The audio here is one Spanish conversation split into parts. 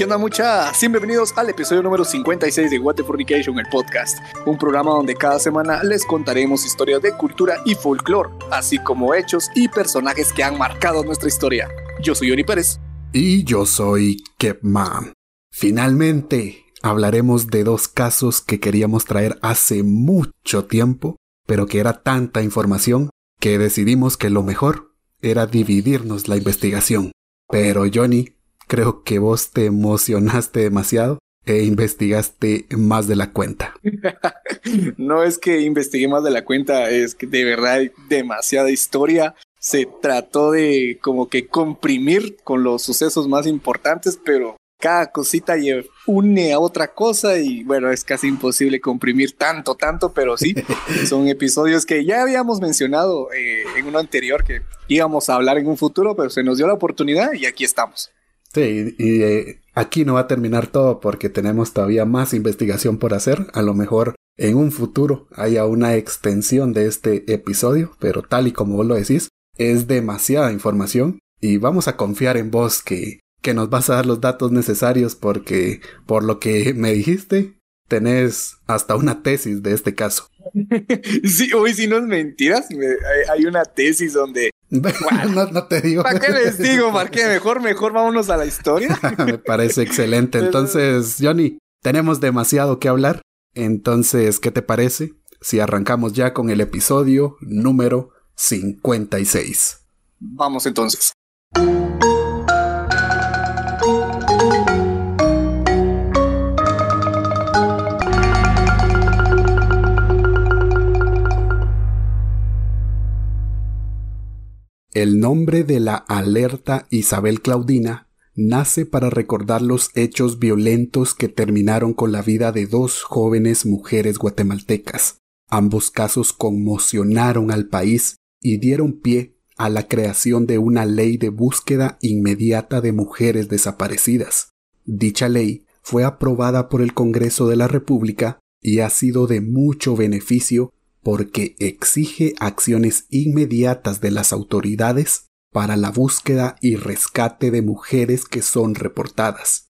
¿Qué onda? Bienvenidos al episodio número 56 de What the Fornication, el podcast. Un programa donde cada semana les contaremos historias de cultura y folclore, así como hechos y personajes que han marcado nuestra historia. Yo soy Yoni Pérez. Y yo soy Kepman. Finalmente hablaremos de dos casos que queríamos traer hace mucho tiempo, pero que era tanta información que decidimos que lo mejor era dividirnos la investigación. Pero Johnny, creo que vos te emocionaste demasiado e investigaste más de la cuenta. no es que investigué más de la cuenta, es que de verdad hay demasiada historia. Se trató de como que comprimir con los sucesos más importantes, pero cada cosita une a otra cosa y bueno, es casi imposible comprimir tanto, tanto, pero sí, son episodios que ya habíamos mencionado eh, en uno anterior que íbamos a hablar en un futuro, pero se nos dio la oportunidad y aquí estamos. Sí, y eh, aquí no va a terminar todo porque tenemos todavía más investigación por hacer. A lo mejor en un futuro haya una extensión de este episodio, pero tal y como vos lo decís, es demasiada información y vamos a confiar en vos que que nos vas a dar los datos necesarios porque, por lo que me dijiste, tenés hasta una tesis de este caso. sí, hoy si no es mentiras, hay, una tesis donde... no, te digo. ¿Para qué les digo? ¿Para qué? Mejor, mejor vámonos a la historia. me parece excelente. Entonces, Johnny, tenemos demasiado que hablar. Entonces, ¿qué te parece si arrancamos ya con el episodio número 56? Vamos entonces. El nombre de la alerta Isabel Claudina nace para recordar los hechos violentos que terminaron con la vida de dos jóvenes mujeres guatemaltecas. Ambos casos conmocionaron al país y dieron pie a la creación de una ley de búsqueda inmediata de mujeres desaparecidas. Dicha ley fue aprobada por el Congreso de la República y ha sido de mucho beneficio porque exige acciones inmediatas de las autoridades para la búsqueda y rescate de mujeres que son reportadas.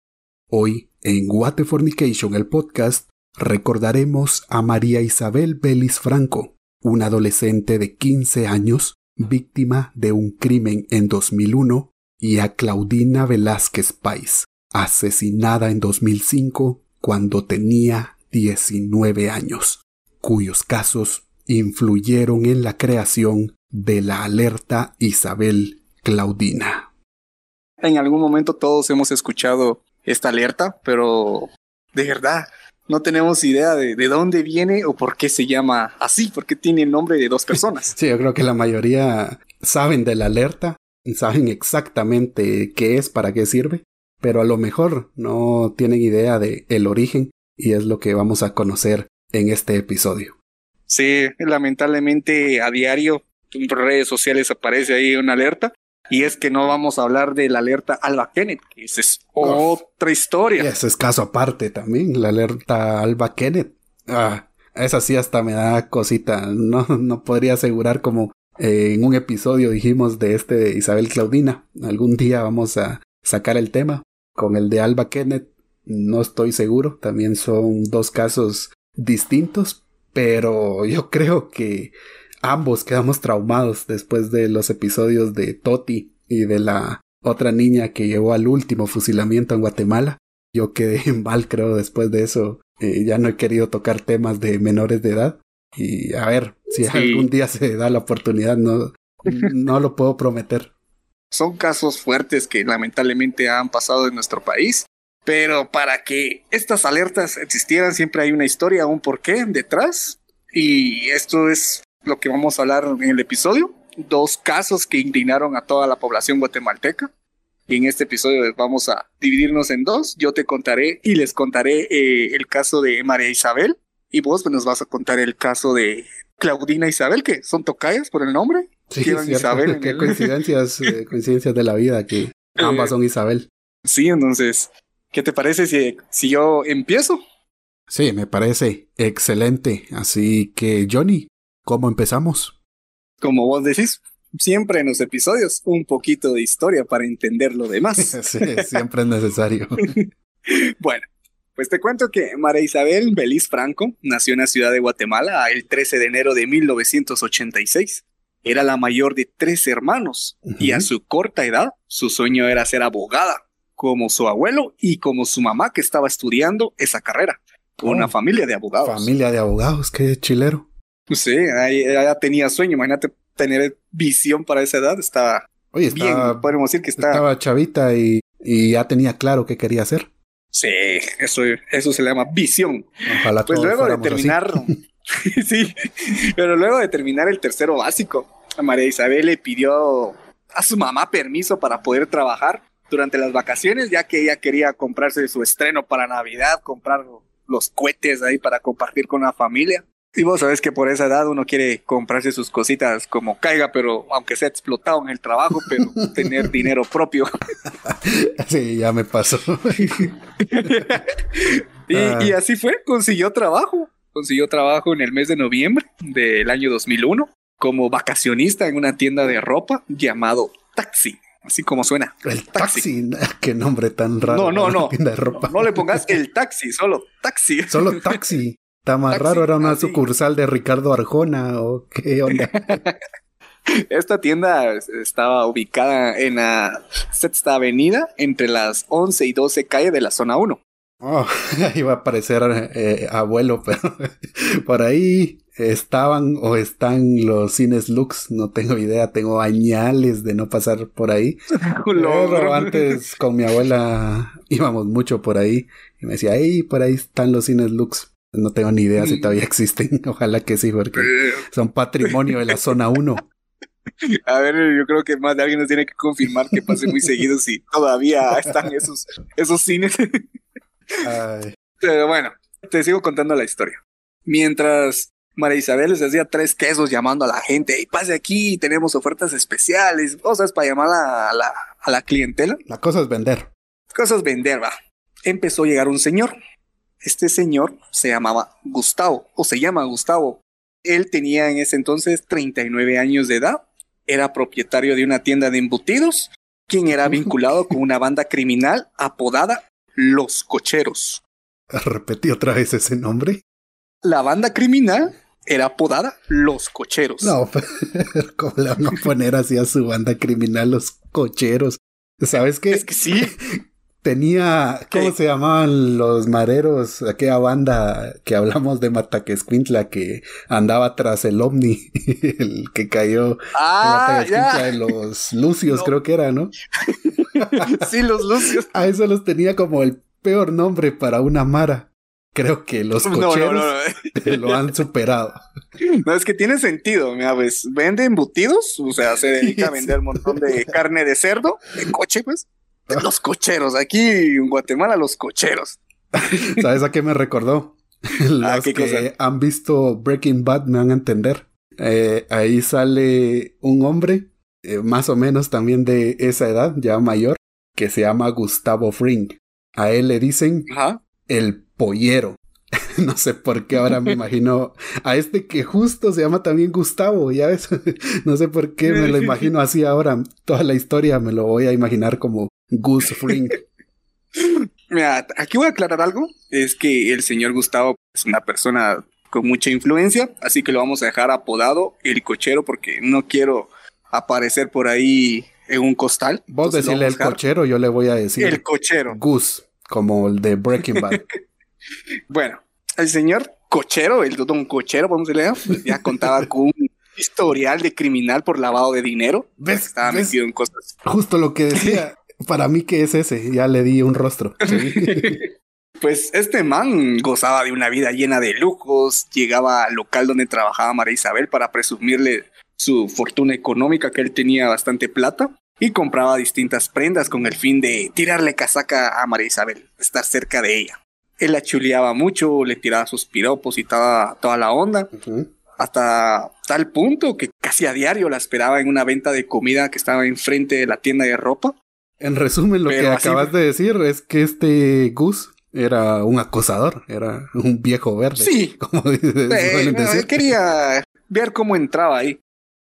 Hoy, en What Fornication, el podcast, recordaremos a María Isabel Belis Franco, una adolescente de 15 años, víctima de un crimen en 2001, y a Claudina Velázquez Pais, asesinada en 2005 cuando tenía 19 años cuyos casos influyeron en la creación de la alerta Isabel Claudina. En algún momento todos hemos escuchado esta alerta, pero de verdad no tenemos idea de, dónde viene o por qué se llama así, porque tiene el nombre de dos personas. Sí, yo creo que la mayoría saben de la alerta, saben exactamente qué es, para qué sirve, pero a lo mejor no tienen idea de el origen y es lo que vamos a conocer en este episodio. Sí, lamentablemente a diario en redes sociales aparece ahí una alerta y es que no vamos a hablar de la alerta Alba Kenneth, que esa es otra historia. ese es caso aparte también, la alerta Alba Kenneth. Ah, esa sí hasta me da cosita. No, no podría asegurar como eh, en un episodio dijimos de este de Isabel Claudina. Algún día vamos a sacar el tema. Con el de Alba Kenneth no estoy seguro. También son dos casos distintos, pero yo creo que ambos quedamos traumados después de los episodios de Toti y de la otra niña que llevó al último fusilamiento en Guatemala. Yo quedé mal, creo, después de eso. Eh, ya no he querido tocar temas de menores de edad. Y a ver, si algún día se da la oportunidad, no, no lo puedo prometer. Son casos fuertes que lamentablemente han pasado en nuestro país pero para que estas alertas existieran siempre hay una historia, un porqué detrás. Y esto es lo que vamos a hablar en el episodio. Dos casos que indignaron a toda la población guatemalteca. Y en este episodio vamos a dividirnos en dos. Yo te contaré y les contaré eh, el caso de María Isabel. Y vos nos vas a contar el caso de Claudina Isabel, que son tocayas por el nombre. Sí, Isabel. Qué coincidencias, eh, coincidencias de la vida que ambas eh, son Isabel. Sí, entonces ¿Qué te parece si, si yo empiezo? Sí, me parece excelente. Así que, Johnny, ¿cómo empezamos? Como vos decís, siempre en los episodios un poquito de historia para entender lo demás. sí, siempre es necesario. bueno, pues te cuento que María Isabel Belis Franco nació en la ciudad de Guatemala el 13 de enero de 1986. Era la mayor de tres hermanos y a su corta edad su sueño era ser abogada, como su abuelo y como su mamá que estaba estudiando esa carrera. Una oh. familia de abogados. Familia de abogados, qué chilero. Sí, ella tenía sueño, imagínate tener visión para esa edad, estaba Oye, estaba, bien, podemos decir que estaba chavita y, y, ya tenía claro qué quería hacer. Sí, eso, eso se le llama visión. Ojalá pues luego de terminar, sí, pero luego de terminar el tercero básico, María Isabel le pidió a su mamá permiso para poder trabajar durante las vacaciones, ya que ella quería comprarse su estreno para Navidad, comprar los cohetes ahí para compartir con la familia. Y vos sabés que por esa edad uno quiere comprarse sus cositas como caiga, pero aunque sea explotado en el trabajo, pero tener dinero propio. Sí, ya me pasó. Ah. y, así fue, consiguió trabajo. Consiguió trabajo en el mes de noviembre del año 2001 como vacacionista en una tienda de ropa llamado Taxi. Así como suena. El taxi. Qué nombre tan raro. No, no, no. no le pongas el taxi, solo taxi. Solo taxi. Está más raro, era una sucursal de Ricardo Arjona o qué onda. Esta tienda estaba ubicada en la sexta avenida entre las 11 y 12 calles de la zona 1. Oh, iba a parecer eh, abuelo, pero por ahí estaban o están los cines Lux, no tengo idea, tengo añales de no pasar por ahí. pero antes con mi abuela íbamos mucho por ahí y me decía, ahí por ahí están los cines Lux. No tengo ni idea si mm. todavía existen. Ojalá que sí, porque son patrimonio de la zona 1. A ver, yo creo que más de alguien nos tiene que confirmar que pase muy seguido si todavía están esos, esos cines. Pero bueno, te sigo contando la historia. Mientras María Isabel les hacía tres quesos llamando a la gente, y pase aquí, tenemos ofertas especiales, cosas para llamar a la, a la clientela. La cosa es vender. Cosas vender, va. Empezó a llegar un señor este señor se llamaba Gustavo, o se llama Gustavo. Él tenía en ese entonces 39 años de edad, era propietario de una tienda de embutidos, quien era vinculado con una banda criminal apodada Los Cocheros. Repetí otra vez ese nombre. La banda criminal era apodada Los Cocheros. No, ¿cómo le van a poner así a su banda criminal Los Cocheros? ¿Sabes qué? Es que sí. Tenía, ¿cómo se llamaban los mareros? Aquella banda que hablamos de Mataquescuintla que andaba tras el ovni, el que cayó ah, de los Lucios, creo que era, ¿no? sí, los Lucios. A eso los tenía como el peor nombre para una mara. Creo que los cocheros lo han superado. No, es que tiene sentido, mira, pues vende embutidos, o sea, se dedica a vender un montón de carne de cerdo, de coche, pues. Los cocheros, aquí en Guatemala, los cocheros. ¿Sabes a qué me recordó? Ah, los que han visto Breaking Bad me van a entender. Eh, ahí sale un hombre, eh, más o menos también de esa edad, ya mayor, que se llama Gustavo Fring. A él le dicen el pollero. no sé por qué ahora me imagino a este que justo se llama también Gustavo, ya ves. no sé por qué me lo imagino así ahora. Toda la historia me lo voy a imaginar como Gus Fring. Mira, aquí voy a aclarar algo. Es que el señor Gustavo es una persona con mucha influencia, así que lo vamos a dejar apodado el cochero porque no quiero aparecer por ahí en un costal. Vos decirle el cochero, yo le voy a decir el cochero. Gus, como el de Breaking Bad. Bueno, el señor cochero, el don cochero, vamos a leer, ya contaba con un historial de criminal por lavado de dinero. ¿Ves? Estaba metido en cosas. Justo lo que decía. Para mí que es ese, ya le di un rostro. pues este man gozaba de una vida llena de lujos, llegaba al local donde trabajaba María Isabel para presumirle su fortuna económica, que él tenía bastante plata, y compraba distintas prendas con el fin de tirarle casaca a María Isabel, estar cerca de ella. Él la chuleaba mucho, le tiraba sus piropos y toda, toda la onda. Hasta tal punto que casi a diario la esperaba en una venta de comida que estaba enfrente de la tienda de ropa en resumen, lo que acabas de decir es que este Gus era un acosador, era un viejo verde. Sí. Como quería ver cómo entraba ahí.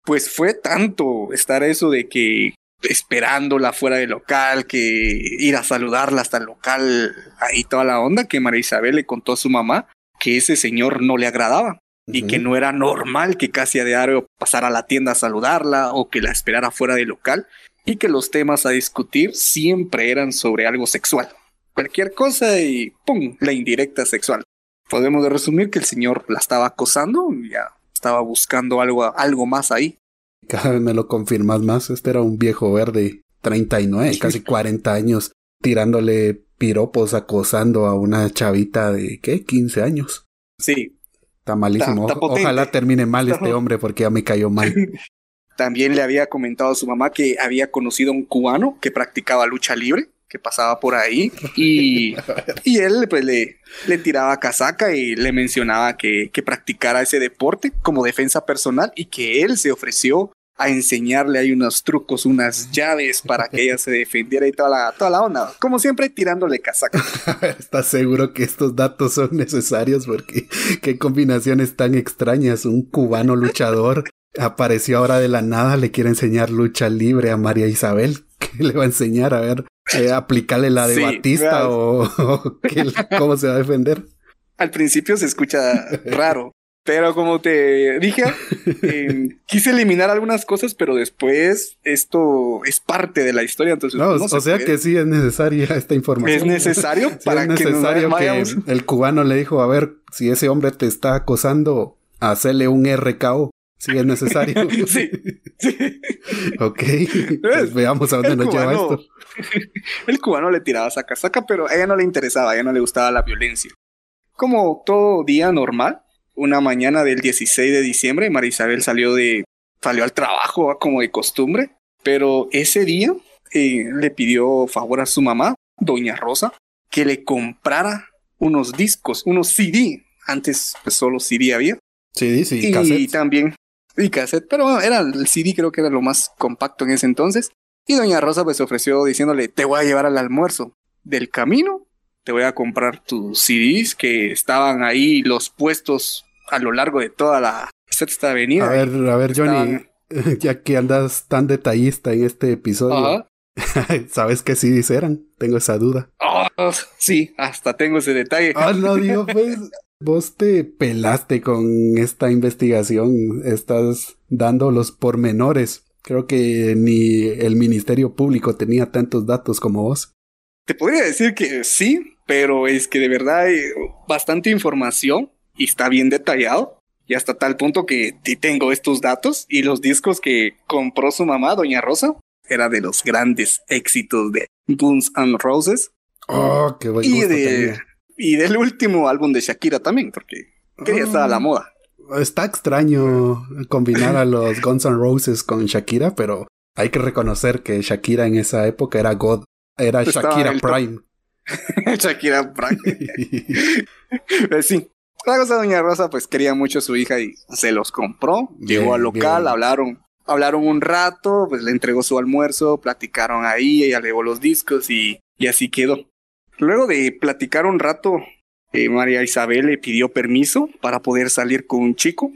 pues fue tanto estar eso de que esperándola fuera del local, que ir a saludarla hasta el local, ahí toda la onda, que María Isabel le contó a su mamá que ese señor no le agradaba y que no era normal que casi a diario pasara a la tienda a saludarla o que la esperara fuera del local y que los temas a discutir siempre eran sobre algo sexual. Cualquier cosa y ¡pum! la indirecta sexual. Podemos resumir que el señor la estaba acosando y ya estaba buscando algo, algo más ahí. Cada vez me lo confirmas más. Este era un viejo verde, 39, casi 40 años, tirándole piropos, acosando a una chavita de, ¿qué? 15 años. Sí. Está malísimo. Ojalá termine mal este hombre porque ya me cayó mal. También le había comentado a su mamá que había conocido a un cubano que practicaba lucha libre que pasaba por ahí y, y él pues le, le tiraba casaca y le mencionaba que, que practicara ese deporte como defensa personal y que él se ofreció a enseñarle ahí unos trucos, unas llaves para que ella se defendiera y toda la, toda la onda. Como siempre, tirándole casaca. ¿Estás seguro que estos datos son necesarios? Porque qué combinaciones tan extrañas. Un cubano luchador apareció ahora de la nada, le quiere enseñar lucha libre a María Isabel. ¿Qué le va a enseñar? A ver, eh, aplicarle la de Batista o, cómo se va a defender. Al principio se escucha raro, pero como te dije, em, quise eliminar algunas cosas, pero después esto es parte de la historia. Entonces, no, o sea que sí es necesaria esta información. Es necesario para que, el cubano le dijo, a ver, si ese hombre te está acosando, hacerle un RKO. Si es necesario. sí, sí. ok. Pues veamos a dónde nos lleva esto. El cubano le tiraba saca saca, pero a ella no le interesaba, a ella no le gustaba la violencia. Como todo día normal, una mañana del 16 de diciembre, María Isabel salió de salió al trabajo como de costumbre, pero ese día eh, le pidió favor a su mamá, doña Rosa, que le comprara unos discos, unos CD. Antes pues, solo CD había. CD, sí, y también y cassette, pero era el CD, creo que era lo más compacto en ese entonces. Y doña Rosa pues ofreció diciéndole, te voy a llevar al almuerzo. Del camino, te voy a comprar tus CDs que estaban ahí los puestos a lo largo de toda la sexta avenida. A ver, a ver, Johnny, ya que andas tan detallista en este episodio, ¿sabes qué CDs eran? Tengo esa duda. Oh, sí, hasta tengo ese detalle. Ah, no, digo, pues, Vos te pelaste con esta investigación, estás dando los pormenores. Creo que ni el Ministerio Público tenía tantos datos como vos. Te podría decir que sí, pero es que de verdad hay bastante información y está bien detallado. Y hasta tal punto que tengo estos datos y los discos que compró su mamá, Doña Rosa, era de los grandes éxitos de Guns and Roses. Oh, qué buen gusto y del último álbum de Shakira también, porque quería estar a la ah. moda. Está extraño combinar a los Guns N' Roses con Shakira, pero hay que reconocer que Shakira en esa época era God, era Shakira Prime. Shakira Prime. pues sí. La cosa Doña Rosa pues quería mucho a su hija y se los compró. Llegó al local, hablaron, hablaron un rato, pues le entregó su almuerzo, platicaron ahí, ella le llevó los discos y, y así quedó. Luego de platicar un rato, eh, María Isabel le pidió permiso para poder salir con un chico.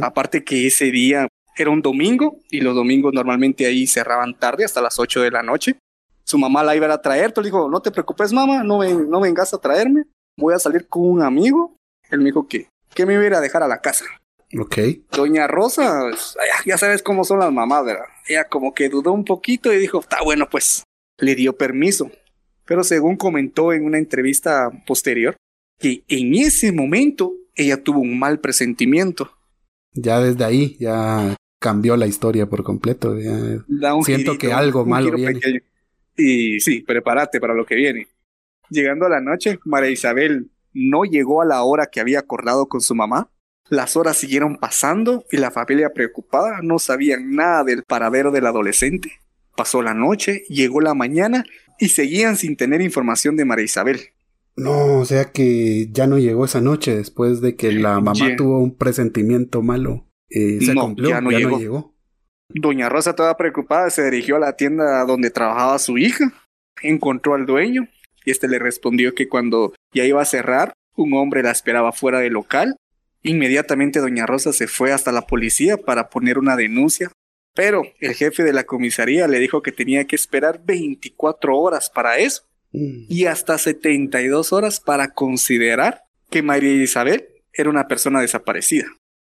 Aparte que ese día era un domingo y los domingos normalmente ahí cerraban tarde hasta las 8 de la noche. Su mamá la iba a traer, tú le dijo, no te preocupes mamá, no, no vengas a traerme, voy a salir con un amigo. Él me dijo que, que me iba a dejar a la casa. Ok. Doña Rosa, pues, ya sabes cómo son las mamás, ¿verdad? Ella como que dudó un poquito y dijo, está bueno, pues le dio permiso pero según comentó en una entrevista posterior, que en ese momento ella tuvo un mal presentimiento. Ya desde ahí ya cambió la historia por completo. siento que algo malo viene. Y sí, prepárate para lo que viene. Llegando a la noche, María Isabel no llegó a la hora que había acordado con su mamá. Las horas siguieron pasando y la familia preocupada no sabían nada del paradero del adolescente. Pasó la noche, llegó la mañana y seguían sin tener información de María Isabel. No, o sea que ya no llegó esa noche después de que la mamá tuvo un presentimiento malo. Eh, se no, ya, no, llegó. Doña Rosa, toda preocupada, se dirigió a la tienda donde trabajaba su hija, encontró al dueño y este le respondió que cuando ya iba a cerrar, un hombre la esperaba fuera del local Inmediatamente doña Rosa se fue hasta la policía para poner una denuncia, pero el jefe de la comisaría le dijo que tenía que esperar 24 horas para eso mm. y hasta 72 horas para considerar que María Isabel era una persona desaparecida.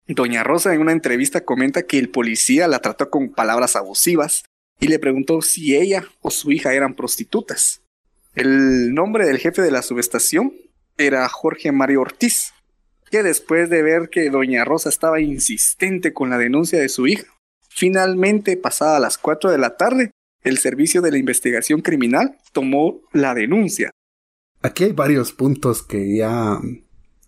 Doña Rosa en una entrevista comenta que el policía la trató con palabras abusivas y le preguntó si ella o su hija eran prostitutas. El nombre del jefe de la subestación era Jorge Mario Ortiz, que después de ver que doña Rosa estaba insistente con la denuncia de su hija, finalmente, pasada las 4 de la tarde, el Servicio de la Investigación Criminal tomó la denuncia. Aquí hay varios puntos que ya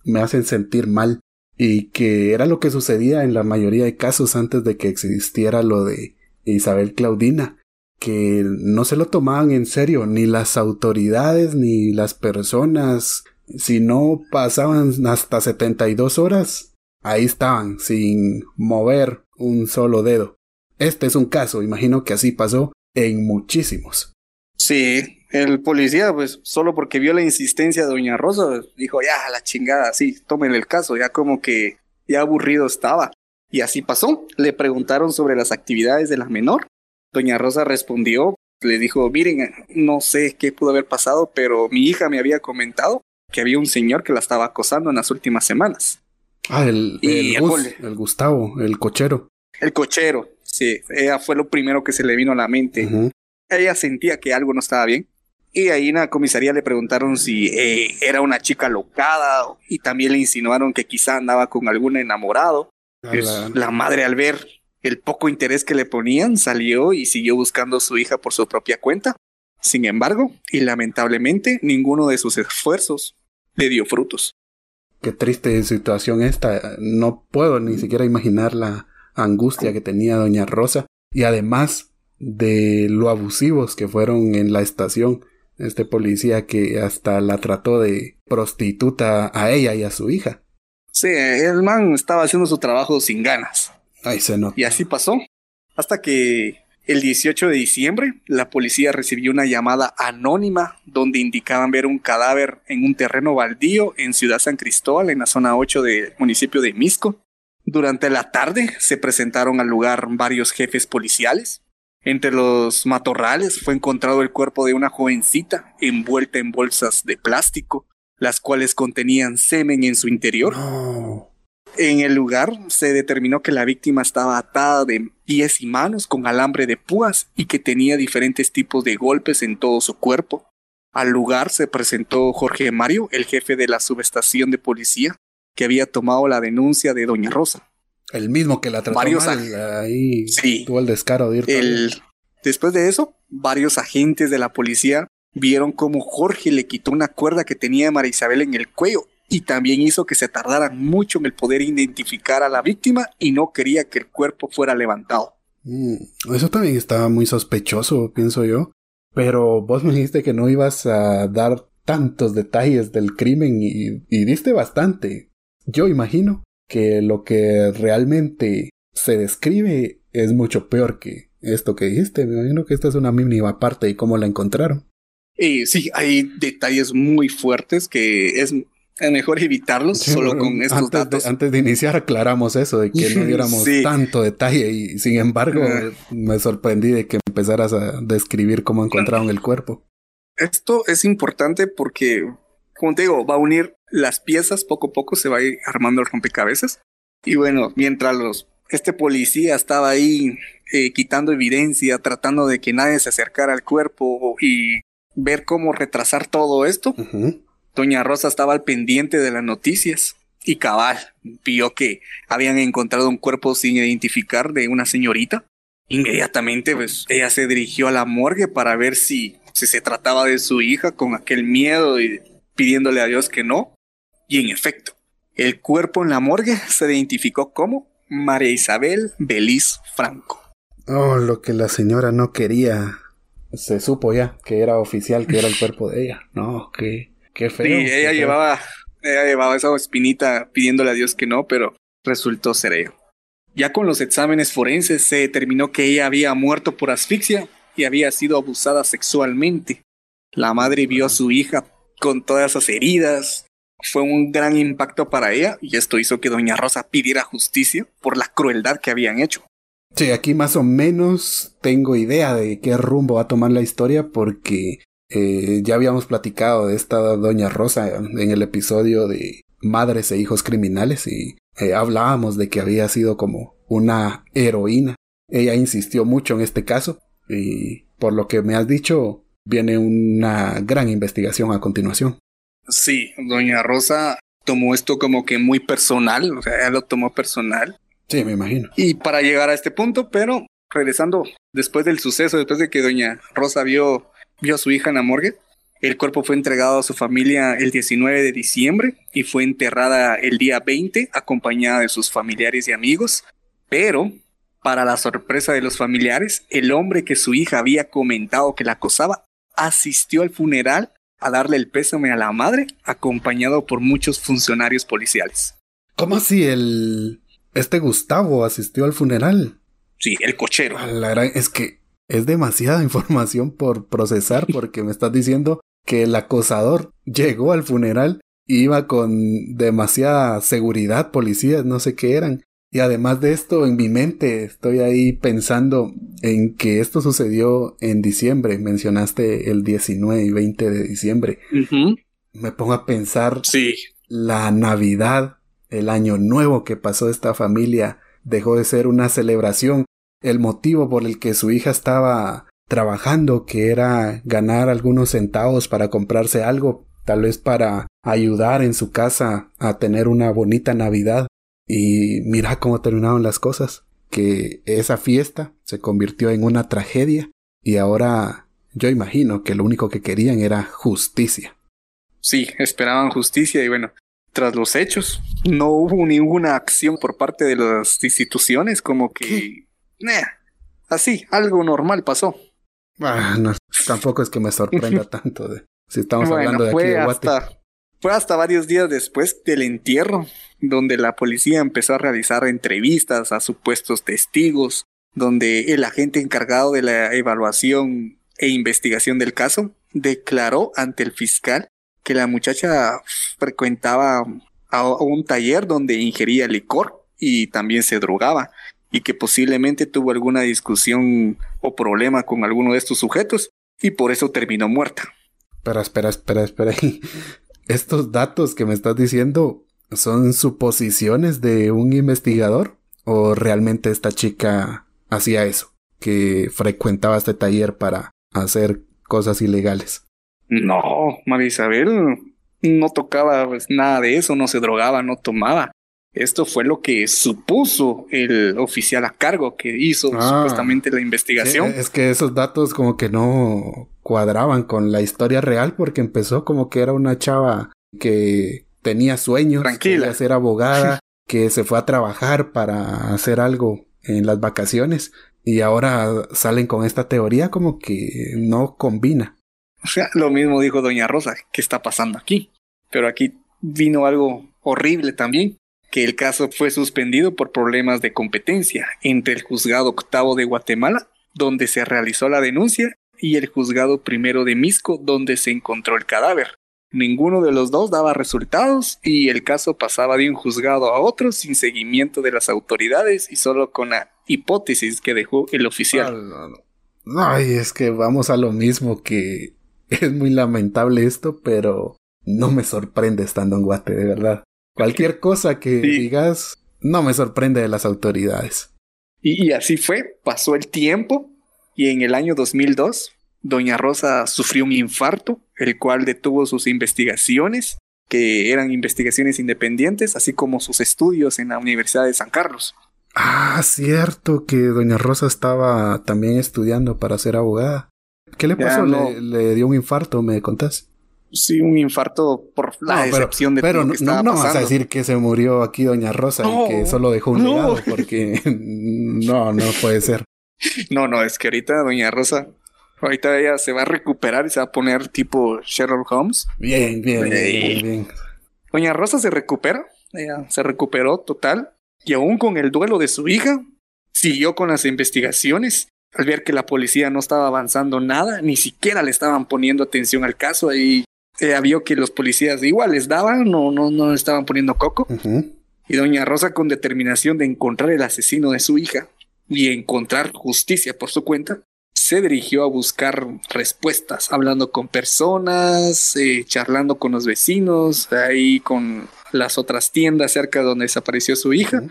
me hacen sentir mal y que era lo que sucedía en la mayoría de casos antes de que existiera lo de Isabel Claudina, que no se lo tomaban en serio ni las autoridades ni las personas si no pasaban hasta 72 horas, ahí estaban, sin mover un solo dedo. Este es un caso, imagino que así pasó en muchísimos. Sí, el policía, pues, solo porque vio la insistencia de Doña Rosa, dijo, ya, la chingada, sí, tomen el caso, ya como que ya aburrido estaba. Y así pasó. Le preguntaron sobre las actividades de la menor. Doña Rosa respondió, le dijo, miren, no sé qué pudo haber pasado, pero mi hija me había comentado que había un señor que la estaba acosando en las últimas semanas. Ah, el, el, Gustavo, el cochero. El cochero, sí, ella fue lo primero que se le vino a la mente. Ella sentía que algo no estaba bien. Y ahí en la comisaría le preguntaron si eh, era una chica locada y también le insinuaron que quizá andaba con algún enamorado. Pues, la madre al ver el poco interés que le ponían salió y siguió buscando a su hija por su propia cuenta. Sin embargo, y lamentablemente, ninguno de sus esfuerzos le dio frutos. Qué triste situación esta. No puedo ni siquiera imaginar la angustia que tenía doña Rosa y además de lo abusivos que fueron en la estación. Este policía que hasta la trató de prostituta a ella y a su hija. Sí, el man estaba haciendo su trabajo sin ganas. Ay, se nota. Y así pasó. Hasta que el 18 de diciembre, la policía recibió una llamada anónima donde indicaban ver un cadáver en un terreno baldío en Ciudad San Cristóbal, en la zona 8 del municipio de Misco. Durante la tarde se presentaron al lugar varios jefes policiales. Entre los matorrales fue encontrado el cuerpo de una jovencita envuelta en bolsas de plástico, las cuales contenían semen en su interior. En el lugar se determinó que la víctima estaba atada de pies y manos con alambre de púas y que tenía diferentes tipos de golpes en todo su cuerpo. Al lugar se presentó Jorge Mario, el jefe de la subestación de policía, que había tomado la denuncia de Doña Rosa. El mismo que la trató mal, ahí sí, tuvo el descaro de ir. El... Después de eso, varios agentes de la policía vieron cómo Jorge le quitó una cuerda que tenía María Isabel en el cuello y también hizo que se tardaran mucho en el poder identificar a la víctima y no quería que el cuerpo fuera levantado. Mm, eso también estaba muy sospechoso, pienso yo. Pero vos me dijiste que no ibas a dar tantos detalles del crimen y, y diste bastante. Yo imagino que lo que realmente se describe es mucho peor que esto que dijiste. Me imagino que esta es una mínima parte de cómo la encontraron. Y sí, hay detalles muy fuertes que es es mejor evitarlos solo con estos antes datos. De, antes de iniciar aclaramos eso, de que no diéramos tanto detalle y sin embargo me sorprendí de que empezaras a describir cómo encontraron el cuerpo. Esto es importante porque, como te digo, va a unir las piezas, poco a poco se va a ir armando el rompecabezas. Y bueno, mientras los, este policía estaba ahí eh, quitando evidencia, tratando de que nadie se acercara al cuerpo y ver cómo retrasar todo esto, Doña Rosa estaba al pendiente de las noticias y cabal vio que habían encontrado un cuerpo sin identificar de una señorita. Inmediatamente, pues, ella se dirigió a la morgue para ver si, si se trataba de su hija con aquel miedo y pidiéndole a Dios que no. Y en efecto, el cuerpo en la morgue se identificó como María Isabel Beliz Franco. Oh, lo que la señora no quería. Se supo ya que era oficial, que era el cuerpo de ella. No, que Qué feo. Sí, ella llevaba, ella llevaba esa espinita pidiéndole a Dios que no, pero resultó ser ella. Ya con los exámenes forenses se determinó que ella había muerto por asfixia y había sido abusada sexualmente. La madre vio a su hija con todas esas heridas fue un gran impacto para ella y esto hizo que doña Rosa pidiera justicia por la crueldad que habían hecho. Sí, aquí más o menos tengo idea de qué rumbo va a tomar la historia porque eh, ya habíamos platicado de esta doña Rosa en el episodio de Madres e Hijos Criminales y eh, hablábamos de que había sido como una heroína. Ella insistió mucho en este caso y por lo que me has dicho viene una gran investigación a continuación. Sí, doña Rosa tomó esto como que muy personal, o sea, ella lo tomó personal. Sí, me imagino. Y para llegar a este punto, pero regresando después del suceso, después de que doña Rosa vio, vio a su hija en la morgue, el cuerpo fue entregado a su familia el 19 de diciembre y fue enterrada el día 20 acompañada de sus familiares y amigos. Pero, para la sorpresa de los familiares, el hombre que su hija había comentado que la acosaba asistió al funeral a darle el pésame a la madre, acompañado por muchos funcionarios policiales. ¿Cómo así el... este Gustavo asistió al funeral? Sí, el cochero. es que es demasiada información por procesar porque me estás diciendo que el acosador llegó al funeral y iba con demasiada seguridad, policías, no sé qué eran. Y además de esto, en mi mente estoy ahí pensando en que esto sucedió en diciembre. Mencionaste el 19 y 20 de diciembre. Me pongo a pensar sí. la Navidad, el año nuevo que pasó esta familia, dejó de ser una celebración. El motivo por el que su hija estaba trabajando, que era ganar algunos centavos para comprarse algo, tal vez para ayudar en su casa a tener una bonita Navidad. Y mira cómo terminaron las cosas, que esa fiesta se convirtió en una tragedia y ahora yo imagino que lo único que querían era justicia. Sí, esperaban justicia y bueno, tras los hechos no hubo ninguna acción por parte de las instituciones como que... así, algo normal pasó. Ah, tampoco es que me sorprenda tanto de si estamos hablando de aquí de Hasta, fue hasta varios días después del entierro, donde la policía empezó a realizar entrevistas a supuestos testigos, donde el agente encargado de la evaluación e investigación del caso declaró ante el fiscal que la muchacha frecuentaba a un taller donde ingería licor y también se drogaba y que posiblemente tuvo alguna discusión o problema con alguno de estos sujetos y por eso terminó muerta. Pero espera, espera, espera. ¿Estos datos que me estás diciendo son suposiciones de un investigador? ¿O realmente esta chica hacía eso? Que frecuentaba este taller para hacer cosas ilegales. No, María Isabel no tocaba pues, nada de eso, no se drogaba, no tomaba. Esto fue lo que supuso el oficial a cargo que hizo ah. supuestamente la investigación. es que esos datos como que no cuadraban con la historia real porque empezó como que era una chava que tenía sueños, Tranquila. de ser abogada, que se fue a trabajar para hacer algo en las vacaciones y ahora salen con esta teoría como que no combina. O sea, lo mismo dijo doña Rosa, ¿qué está pasando aquí? Pero aquí vino algo horrible también que el caso fue suspendido por problemas de competencia entre el juzgado octavo de Guatemala, donde se realizó la denuncia, y el juzgado primero de Misco, donde se encontró el cadáver. Ninguno de los dos daba resultados y el caso pasaba de un juzgado a otro sin seguimiento de las autoridades y solo con la hipótesis que dejó el oficial. Ay, es que vamos a lo mismo que es muy lamentable esto, pero no me sorprende estando en Guate, de verdad. Cualquier cosa que digas no me sorprende de las autoridades. Y, así fue, pasó el tiempo y en el año 2002 Doña Rosa sufrió un infarto, el cual detuvo sus investigaciones, que eran investigaciones independientes, así como sus estudios en la Universidad de San Carlos. Ah, cierto que Doña Rosa estaba también estudiando para ser abogada. ¿Qué le pasó? ¿Le, ¿Le, dio un infarto, me contás? Sí un infarto por la decepción de pero todo lo que estaba no, no vas a decir que se murió aquí Doña Rosa y que solo dejó un legado porque no, no puede ser. No, no, es que ahorita Doña Rosa, ahorita ella se va a recuperar y se va a poner tipo Sherlock Holmes. Bien, bien, bien, bien. Doña Rosa se recupera, ella se recuperó total y aún con el duelo de su hija, siguió con las investigaciones. Al ver que la policía no estaba avanzando nada, ni siquiera le estaban poniendo atención al caso, y ella vio que los policías igual les daban, no, no, no estaban poniendo coco. Y doña Rosa, con determinación de encontrar el asesino de su hija y encontrar justicia por su cuenta, se dirigió a buscar respuestas, hablando con personas, eh, charlando con los vecinos, ahí con las otras tiendas cerca de donde desapareció su hija,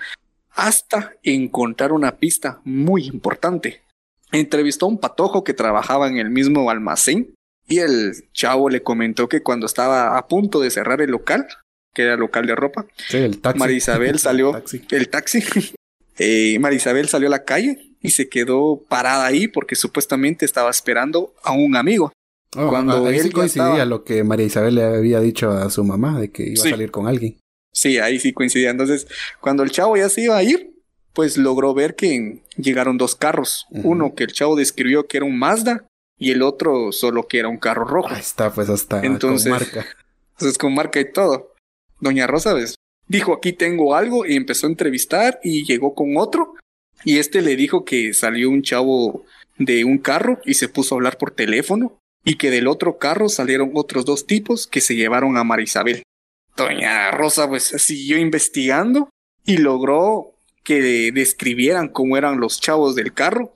hasta encontrar una pista muy importante. Entrevistó a un patojo que trabajaba en el mismo almacén y el chavo le comentó que cuando estaba a punto de cerrar el local, que era el local de ropa, el taxi. Marisabel salió, el taxi, eh, Marisabel salió a la calle y se quedó parada ahí porque supuestamente estaba esperando a un amigo. Oh, cuando ahí él sí coincidía lo que María Isabel le había dicho a su mamá de que iba a salir con alguien. Sí, ahí sí coincidía. Entonces, cuando el chavo ya se iba a ir, pues logró ver que llegaron dos carros. Uno que el chavo describió que era un Mazda y el otro solo que era un carro rojo. Ahí está, pues hasta Entonces, con marca. Entonces, con marca y todo. Doña Rosa, ¿ves? Dijo, aquí tengo algo y empezó a entrevistar y llegó con otro y este le dijo que salió un chavo de un carro y se puso a hablar por teléfono y que del otro carro salieron otros dos tipos que se llevaron a Marisabel. Doña Rosa pues siguió investigando y logró que describieran cómo eran los chavos del carro.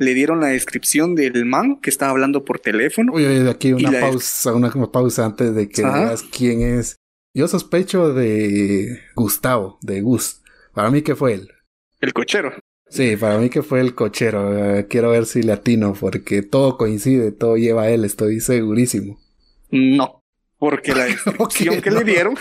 Le dieron la descripción del man que estaba hablando por teléfono. Oye, aquí una pausa, una pausa antes de que veas quién es. Yo sospecho de Gustavo, de Gus. Para mí que fue él. El cochero. Sí, para mí que fue el cochero. Eh, quiero ver si le atino, porque todo coincide, todo lleva a él, estoy segurísimo. No, porque la descripción que le dieron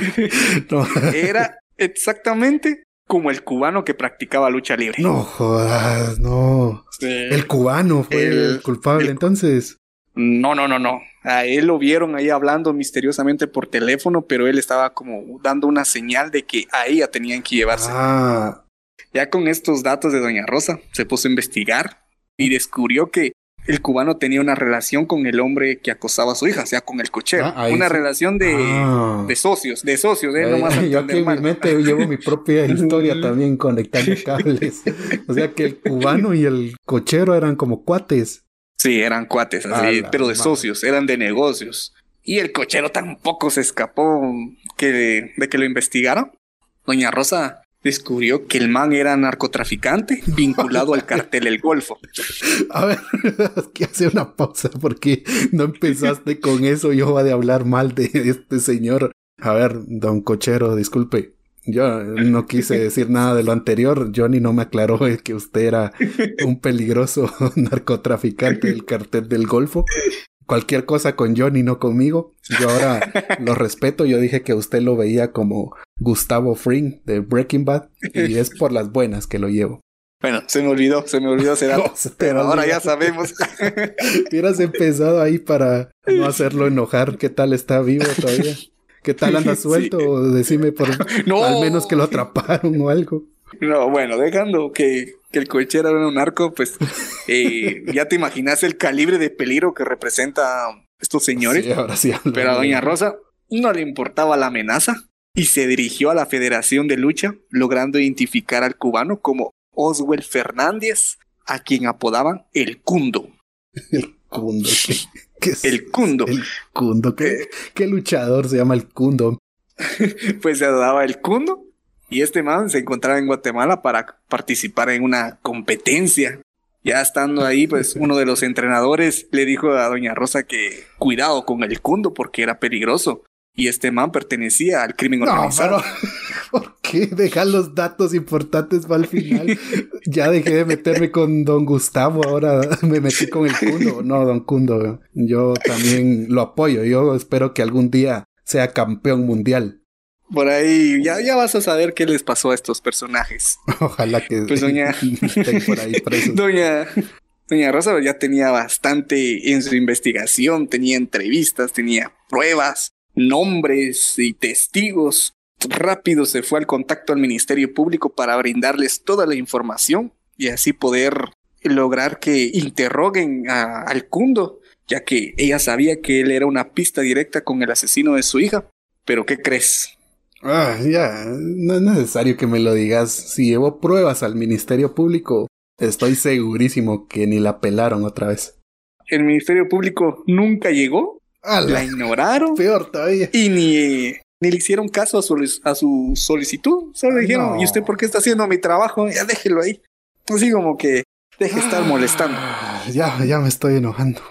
era exactamente como el cubano que practicaba lucha libre. No jodas, no. El cubano fue el, culpable entonces. No, no, no, no. A él lo vieron ahí hablando misteriosamente por teléfono, pero él estaba como dando una señal de que a ella tenían que llevarse. Ah, ya con estos datos de Doña Rosa, se puso a investigar y descubrió que el cubano tenía una relación con el hombre que acosaba a su hija, o sea, con el cochero. Ah, una relación de, ah. de, socios, de socios, ¿eh? yo aquí en mi mente llevo mi propia historia también conectando cables. O sea que el cubano y el cochero eran como cuates. Sí, eran cuates, así, pero de socios, eran de negocios. Y el cochero tampoco se escapó que de que lo investigaron. Doña Rosa descubrió que el man era narcotraficante vinculado al cartel El Golfo. A ver, que hace una pausa porque no empezaste con eso. Yo voy a hablar mal de este señor. A ver, don Cochero, disculpe. Yo no quise decir nada de lo anterior. Johnny no me aclaró que usted era un peligroso narcotraficante del cartel del Golfo cualquier cosa con Johnny, no conmigo. Yo ahora lo respeto. Yo dije que usted lo veía como Gustavo Fring de Breaking Bad y es por las buenas que lo llevo. Bueno, se me olvidó, se me olvidó hacer algo, pero ahora ya sabemos. Hubieras empezado ahí para no hacerlo enojar. ¿Qué tal está vivo todavía? ¿Qué tal anda suelto? Decime por al menos que lo atraparon o algo. No, bueno, dejando que, que el cochero era un narco, pues eh, ya te imaginas el calibre de peligro que representa estos señores. Sí, ahora sí Pero a Doña Rosa no le importaba la amenaza y se dirigió a la Federación de Lucha, logrando identificar al cubano como Oswald Fernández, a quien apodaban el Cundo. El Cundo. ¿Qué, es el Cundo. El Cundo. ¿Qué, ¿Qué luchador se llama el Cundo? pues se daba el Cundo y este man se encontraba en Guatemala para participar en una competencia. Ya estando ahí, pues uno de los entrenadores le dijo a Doña Rosa que cuidado con el cundo porque era peligroso. Y este man pertenecía al crimen organizado. ¿Por qué dejar los datos importantes para el final? ya dejé de meterme con Don Gustavo, ahora me metí con el Cundo. No, Don Cundo, yo también lo apoyo. Yo espero que algún día sea campeón mundial por ahí ya, ya vas a saber qué les pasó a estos personajes. Ojalá que pues doña por ahí doña doña Rosa ya tenía bastante en su investigación, tenía entrevistas, tenía pruebas, nombres y testigos. Rápido se fue al contacto al Ministerio Público para brindarles toda la información y así poder lograr que interroguen a, al Cundo, ya que ella sabía que él era una pista directa con el asesino de su hija. Pero ¿qué crees? Ah, ya, no es necesario que me lo digas. Si llevo pruebas al Ministerio Público, estoy segurísimo que ni la pelaron otra vez. El Ministerio Público nunca llegó la ignoraron. Peor todavía. Y ni, ni le hicieron caso a su, a su solicitud. Solo le dijeron, ¿y usted por qué está haciendo mi trabajo? Ya déjelo ahí. Así como que deje estar molestando. Ah, ya, ya me estoy enojando.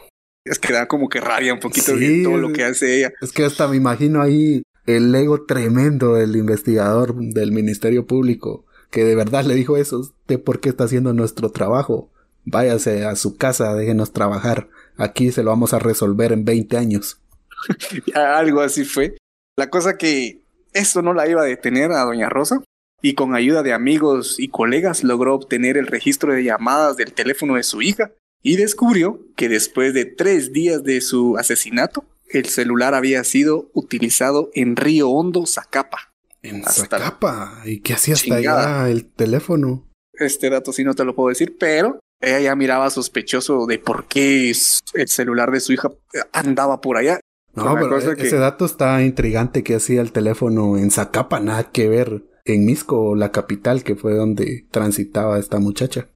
Es que da como que rabia un poquito de todo lo que hace ella. Es que hasta me imagino ahí el ego tremendo del investigador del Ministerio Público, que de verdad le dijo eso, ¿de por qué está haciendo nuestro trabajo? Váyase a su casa, déjenos trabajar. Aquí se lo vamos a resolver en 20 años. Algo así fue. La cosa que esto no la iba a detener a Doña Rosa y con ayuda de amigos y colegas logró obtener el registro de llamadas del teléfono de su hija y descubrió que después de tres días de su asesinato, el celular había sido utilizado en Río Hondo, Zacapa. En Zacapa. ¿Y qué hacía hasta allá el teléfono? Este dato sí no te lo puedo decir, pero ella ya miraba sospechoso de por qué el celular de su hija andaba por allá. No, pero e-, ese dato está intrigante que hacía el teléfono en Zacapa, nada que ver en Misco, la capital, que fue donde transitaba esta muchacha.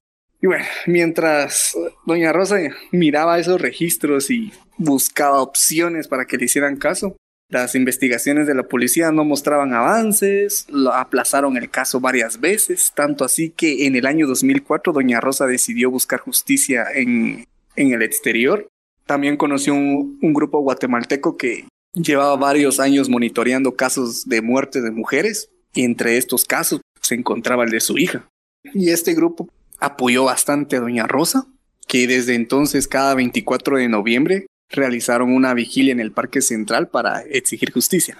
Y bueno, mientras doña Rosa miraba esos registros y buscaba opciones para que le hicieran caso, las investigaciones de la policía no mostraban avances, aplazaron el caso varias veces, tanto así que en el año 2004 doña Rosa decidió buscar justicia en, en el exterior. También conoció un, un grupo guatemalteco que llevaba varios años monitoreando casos de muerte de mujeres y entre estos casos se encontraba el de su hija. Y este grupo apoyó bastante a Doña Rosa, que desde entonces cada 24 de noviembre realizaron una vigilia en el Parque Central para exigir justicia.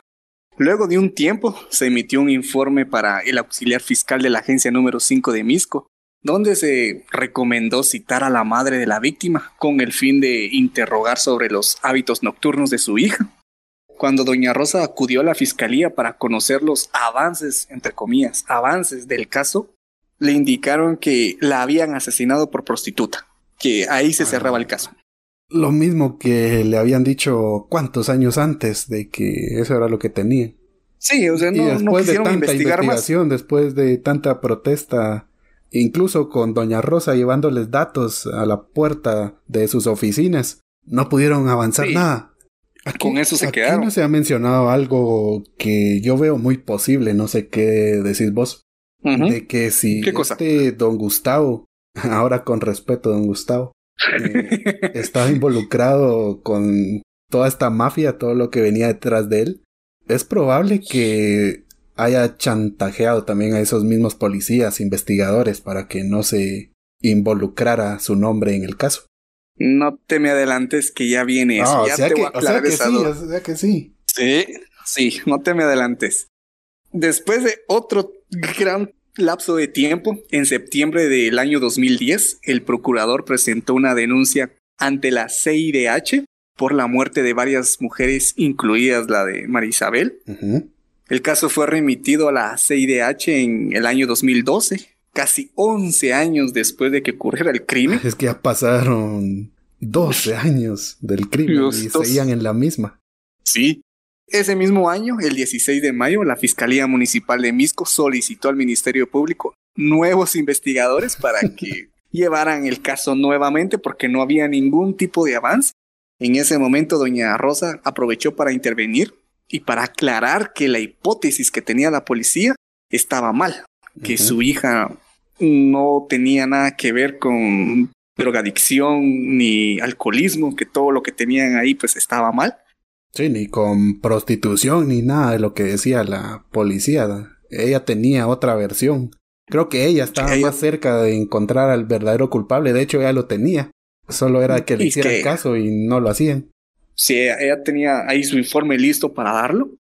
Luego de un tiempo se emitió un informe para el auxiliar fiscal de la agencia número 5 de Misco, donde se recomendó citar a la madre de la víctima con el fin de interrogar sobre los hábitos nocturnos de su hija. Cuando doña Rosa acudió a la fiscalía para conocer los avances, entre comillas, avances del caso, le indicaron que la habían asesinado por prostituta, que ahí se cerraba el caso. Lo mismo que le habían dicho cuántos años antes de que eso era lo que tenía. Sí, o sea, no, después de tanta investigación, después de tanta protesta, incluso con Doña Rosa llevándoles datos a la puerta de sus oficinas, no pudieron avanzar nada. con eso se quedaron. no se ha mencionado algo que yo veo muy posible, no sé qué decís vos de que si este don Gustavo, ahora con respeto, don Gustavo, eh, estaba involucrado con toda esta mafia, todo lo que venía detrás de él, es probable que haya chantajeado también a esos mismos policías, investigadores, para que no se involucrara su nombre en el caso. No te me adelantes que ya viene eso. ya te voy a aclarar esa sí, o sea que sí. Sí, sí, no te me adelantes. Después de otro gran lapso de tiempo, en septiembre del año 2010, el procurador presentó una denuncia ante la CIDH por la muerte de varias mujeres, incluidas la de María Isabel. El caso fue remitido a la CIDH en el año 2012, casi 11 años después de que ocurriera el crimen. Es que ya pasaron 12 años del crimen y seguían en la misma. Sí, ese mismo año, el 16 de mayo, la Fiscalía Municipal de Misco solicitó al Ministerio Público nuevos investigadores para que llevaran el caso nuevamente porque no había ningún tipo de avance. En ese momento, doña Rosa aprovechó para intervenir y para aclarar que la hipótesis que tenía la policía estaba mal, que su hija no tenía nada que ver con drogadicción ni alcoholismo, que todo lo que tenían ahí pues estaba mal Sí, ni con prostitución ni nada de lo que decía la policía. Ella tenía otra versión. Creo que ella estaba más cerca de encontrar al verdadero culpable. De hecho, ella lo tenía. Solo era que le hiciera caso y no lo hacían. Sí, ella tenía ahí su informe listo para darlo.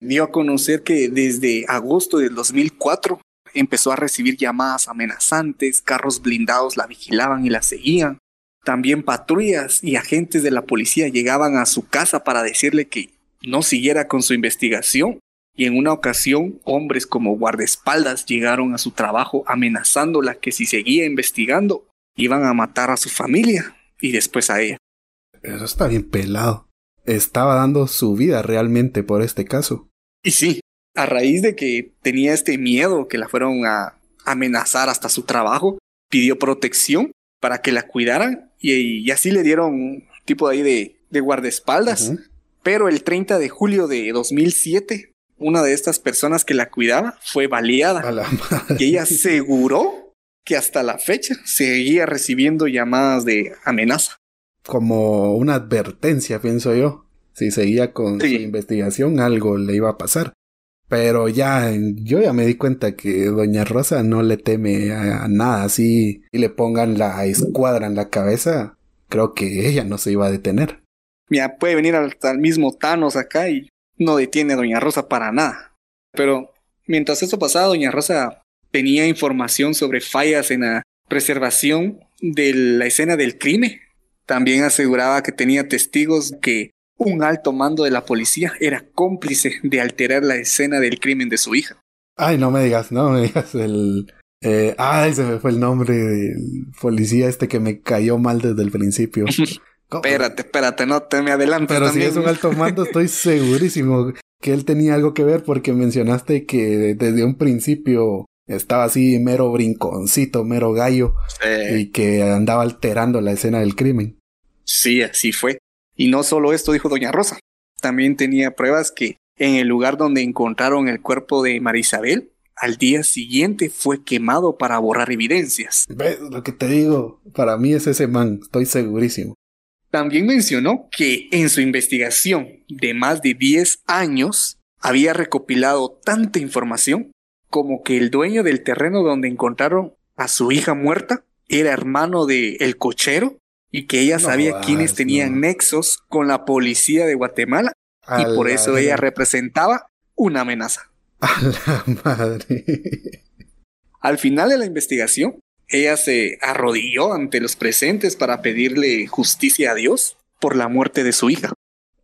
Dio a conocer que desde agosto del 2004 empezó a recibir llamadas amenazantes, carros blindados la vigilaban y la seguían. También patrullas y agentes de la policía llegaban a su casa para decirle que no siguiera con su investigación y en una ocasión hombres como guardaespaldas llegaron a su trabajo amenazándola que si seguía investigando iban a matar a su familia y después a ella. Eso está bien pelado. Estaba dando su vida realmente por este caso. Y sí, a raíz de que tenía este miedo que la fueron a amenazar hasta su trabajo, pidió protección para que la cuidaran y, así le dieron un tipo ahí de, de guardaespaldas Pero el 30 de julio de 2007, una de estas personas que la cuidaba fue baleada. Y ella aseguró que hasta la fecha seguía recibiendo llamadas de amenaza. Como una advertencia, pienso yo. Si seguía con su investigación, algo le iba a pasar. Pero ya, yo ya me di cuenta que Doña Rosa no le teme a, nada así y le pongan la escuadra en la cabeza. Creo que ella no se iba a detener. Mira, puede venir hasta el mismo Thanos acá y no detiene a Doña Rosa para nada. Pero mientras eso pasaba, Doña Rosa tenía información sobre fallas en la preservación de la escena del crimen. También aseguraba que tenía testigos que un alto mando de la policía era cómplice de alterar la escena del crimen de su hija. Ay, no me digas, no me digas el... Eh, ay, se me fue el nombre del policía este que me cayó mal desde el principio. espérate, espérate, no te me adelantes. Pero si es un alto mando, estoy segurísimo que él tenía algo que ver porque mencionaste que desde un principio estaba así mero brinconcito, mero gallo y que andaba alterando la escena del crimen. Sí, así fue. Y no solo esto dijo doña Rosa, también tenía pruebas que en el lugar donde encontraron el cuerpo de Marisabel, al día siguiente fue quemado para borrar evidencias. ¿Ves lo que te digo? Para mí es ese man, estoy segurísimo. También mencionó que en su investigación de más de 10 años había recopilado tanta información como que el dueño del terreno donde encontraron a su hija muerta era hermano de el cochero y que ella sabía quiénes tenían nexos con la policía de Guatemala y por eso ella representaba una amenaza. A la madre. Al final de la investigación, ella se arrodilló ante los presentes para pedirle justicia a Dios por la muerte de su hija.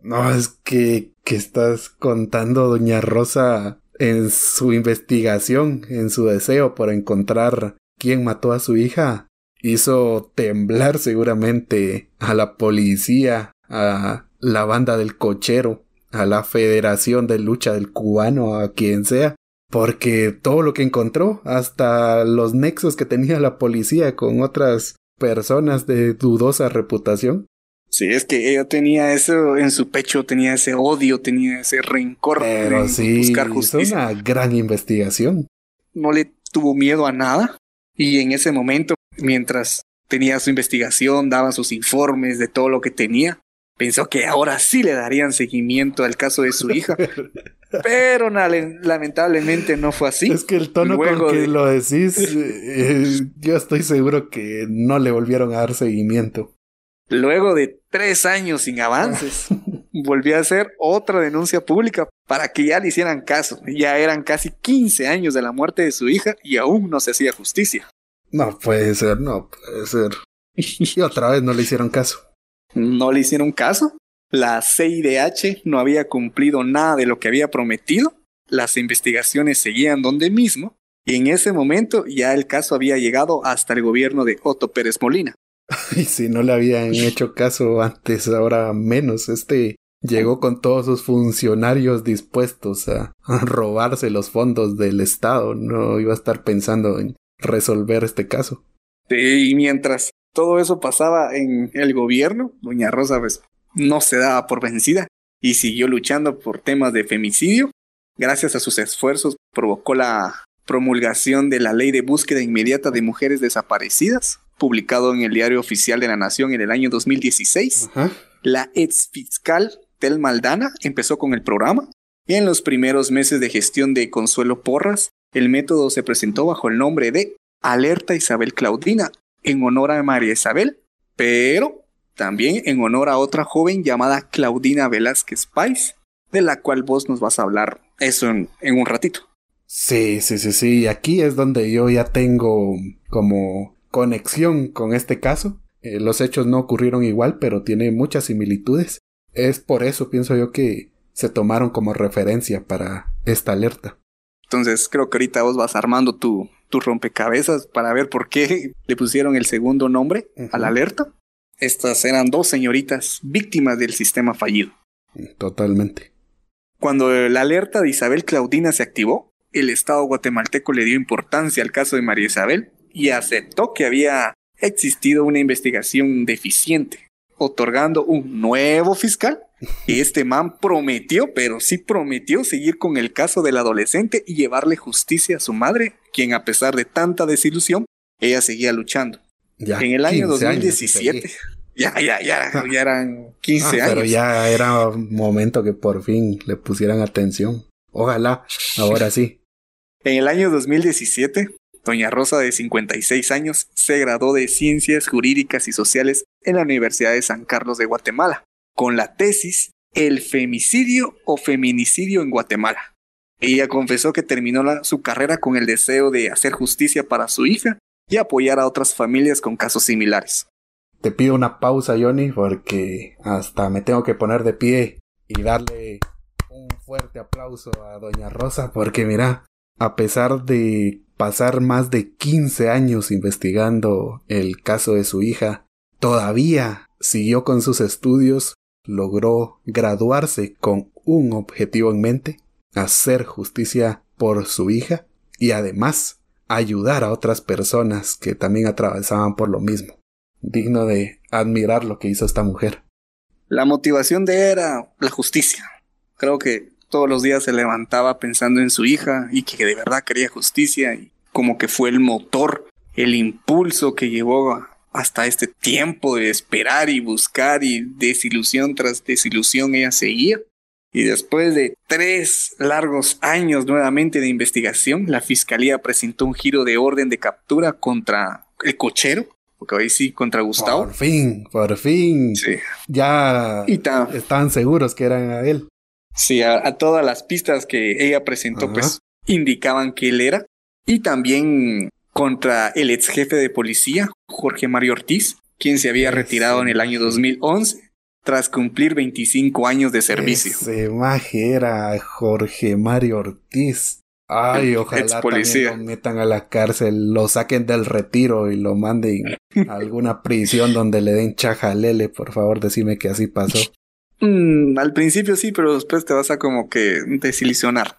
No, es que, que estás contando, doña Rosa, en su investigación, en su deseo por encontrar quién mató a su hija, hizo temblar seguramente a la policía, a la banda del cochero, a la Federación de Lucha del Cubano, a quien sea, porque todo lo que encontró, hasta los nexos que tenía la policía con otras personas de dudosa reputación. Sí, es que ella tenía eso en su pecho, tenía ese odio, tenía ese rencor. Pero sí, buscar justicia. una gran investigación. No le tuvo miedo a nada y en ese momento mientras tenía su investigación, daba sus informes de todo lo que tenía. Pensó que ahora sí le darían seguimiento al caso de su hija. Pero lamentablemente no fue así. Es que el tono con que lo decís, eh, yo estoy seguro que no le volvieron a dar seguimiento. Luego de tres años sin avances, volvió a hacer otra denuncia pública para que ya le hicieran caso. Ya eran casi 15 años de la muerte de su hija y aún no se hacía justicia. No puede ser, no puede ser. Y otra vez no le hicieron caso. No le hicieron caso. La CIDH no había cumplido nada de lo que había prometido. Las investigaciones seguían donde mismo. Y en ese momento ya el caso había llegado hasta el gobierno de Otto Pérez Molina. Y si no le habían hecho caso antes, ahora menos. Este llegó con todos sus funcionarios dispuestos a, robarse los fondos del Estado. No iba a estar pensando en resolver este caso. Y mientras todo eso pasaba en el gobierno, doña Rosa pues, no se daba por vencida y siguió luchando por temas de femicidio. Gracias a sus esfuerzos provocó la promulgación de la Ley de Búsqueda Inmediata de Mujeres Desaparecidas, publicado en el Diario Oficial de la Nación en el año 2016. La ex fiscal Tel Maldana empezó con el programa y en los primeros meses de gestión de Consuelo Porras el método se presentó bajo el nombre de Alerta Isabel Claudina, en honor a María Isabel, pero también en honor a otra joven llamada Claudina Velázquez Pais, de la cual vos nos vas a hablar eso en, un ratito. Sí, sí, sí, sí. Aquí es donde yo ya tengo como conexión con este caso. Eh, los hechos no ocurrieron igual, pero tiene muchas similitudes. Es por eso, pienso yo, que se tomaron como referencia para esta alerta. Entonces creo que ahorita vos vas armando tu, tu rompecabezas para ver por qué le pusieron el segundo nombre a la alerta. Estas eran dos señoritas víctimas del sistema fallido. Totalmente. Cuando la alerta de Isabel Claudina se activó, el Estado guatemalteco le dio importancia al caso de María Isabel y aceptó que había existido una investigación deficiente, otorgando un nuevo fiscal este man prometió, pero sí prometió seguir con el caso del adolescente y llevarle justicia a su madre, quien a pesar de tanta desilusión, ella seguía luchando. en el año 2017. ya, ya, ya, ya eran 15 ah, años. Pero ya era momento que por fin le pusieran atención. Ojalá, ahora sí. En el año 2017, Doña Rosa, de 56 años, se graduó de Ciencias Jurídicas y Sociales en la Universidad de San Carlos de Guatemala, con la tesis El femicidio o feminicidio en Guatemala. Ella confesó que terminó su carrera con el deseo de hacer justicia para su hija y apoyar a otras familias con casos similares. Te pido una pausa, Johnny, porque hasta me tengo que poner de pie y darle un fuerte aplauso a Doña Rosa, porque mira, a pesar de pasar más de 15 años investigando el caso de su hija, todavía siguió con sus estudios, logró graduarse con un objetivo en mente, hacer justicia por su hija y además ayudar a otras personas que también atravesaban por lo mismo. Digno de admirar lo que hizo esta mujer. La motivación de era la justicia. Creo que todos los días se levantaba pensando en su hija y que de verdad quería justicia y como que fue el motor, el impulso que llevó hasta este tiempo de esperar y buscar y desilusión tras desilusión ella seguía. Y después de tres largos años nuevamente de investigación, la fiscalía presentó un giro de orden de captura contra el cochero, porque hoy sí, contra Gustavo. Por fin, por fin. Sí. Ya estaban seguros que eran a él. Sí, a, todas las pistas que ella presentó, pues indicaban que él era. Y también contra el ex jefe de policía, Jorge Mario Ortiz, quien se había retirado en el año 2011 tras cumplir 25 años de servicio. Ese maje era Jorge Mario Ortiz. Ay, ojalá también lo metan a la cárcel, lo saquen del retiro y lo manden a alguna prisión donde le den chajalele, por favor, decime que así pasó. Mm, al principio sí, pero después te vas a como que desilusionar.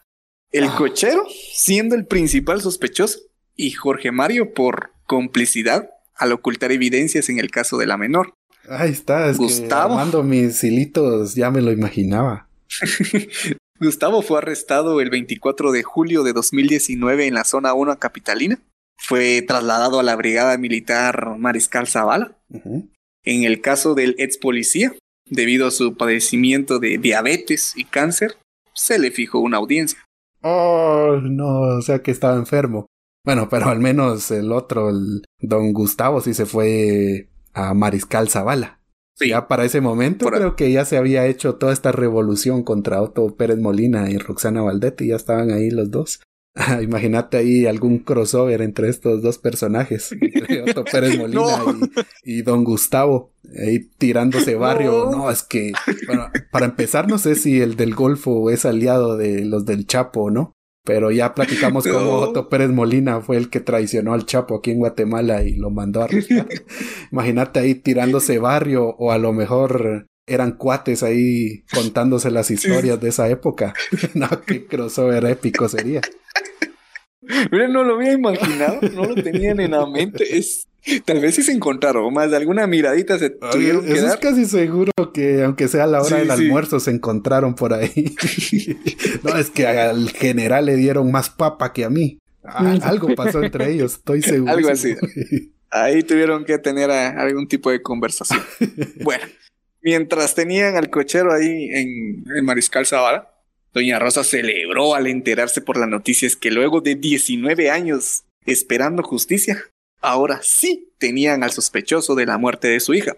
El ah. cochero siendo el principal sospechoso y Jorge Mario por complicidad al ocultar evidencias en el caso de la menor. Ahí está, es Gustavo. Que mis hilitos ya me lo imaginaba. Gustavo fue arrestado el 24 de julio de 2019 en la zona 1 capitalina. Fue trasladado a la brigada militar Mariscal Zavala. En el caso del ex policía, debido a su padecimiento de diabetes y cáncer, se le fijó una audiencia. Oh, no, o sea que estaba enfermo. Bueno, pero al menos el otro, el don Gustavo, sí se fue a Mariscal Zavala. Ya para ese momento creo que ya se había hecho toda esta revolución contra Otto Pérez Molina y Roxana Valdetti, ya estaban ahí los dos. Imagínate ahí algún crossover entre estos dos personajes, Otto Pérez Molina y, Don Gustavo, ahí tirándose barrio. No. es que, bueno, para empezar, no sé si el del Golfo es aliado de los del Chapo, ¿no? Pero ya platicamos cómo Otto Pérez Molina fue el que traicionó al Chapo aquí en Guatemala y lo mandó a arrestar. Imagínate ahí tirándose barrio o a lo mejor eran cuates ahí contándose las historias de esa época. no, qué crossover épico sería. Mira, no lo había imaginado, no lo tenían en la mente. Es, tal vez si se encontraron, más de alguna miradita se tuvieron que es casi seguro que, aunque sea a la hora del almuerzo, se encontraron por ahí. no, es que al general le dieron más papa que a mí. algo pasó entre ellos, estoy seguro. Algo así. Ahí tuvieron que tener algún tipo de conversación. Bueno, mientras tenían al cochero ahí en, en Mariscal Zavala, Doña Rosa celebró al enterarse por las noticias que luego de 19 años esperando justicia, ahora sí tenían al sospechoso de la muerte de su hija.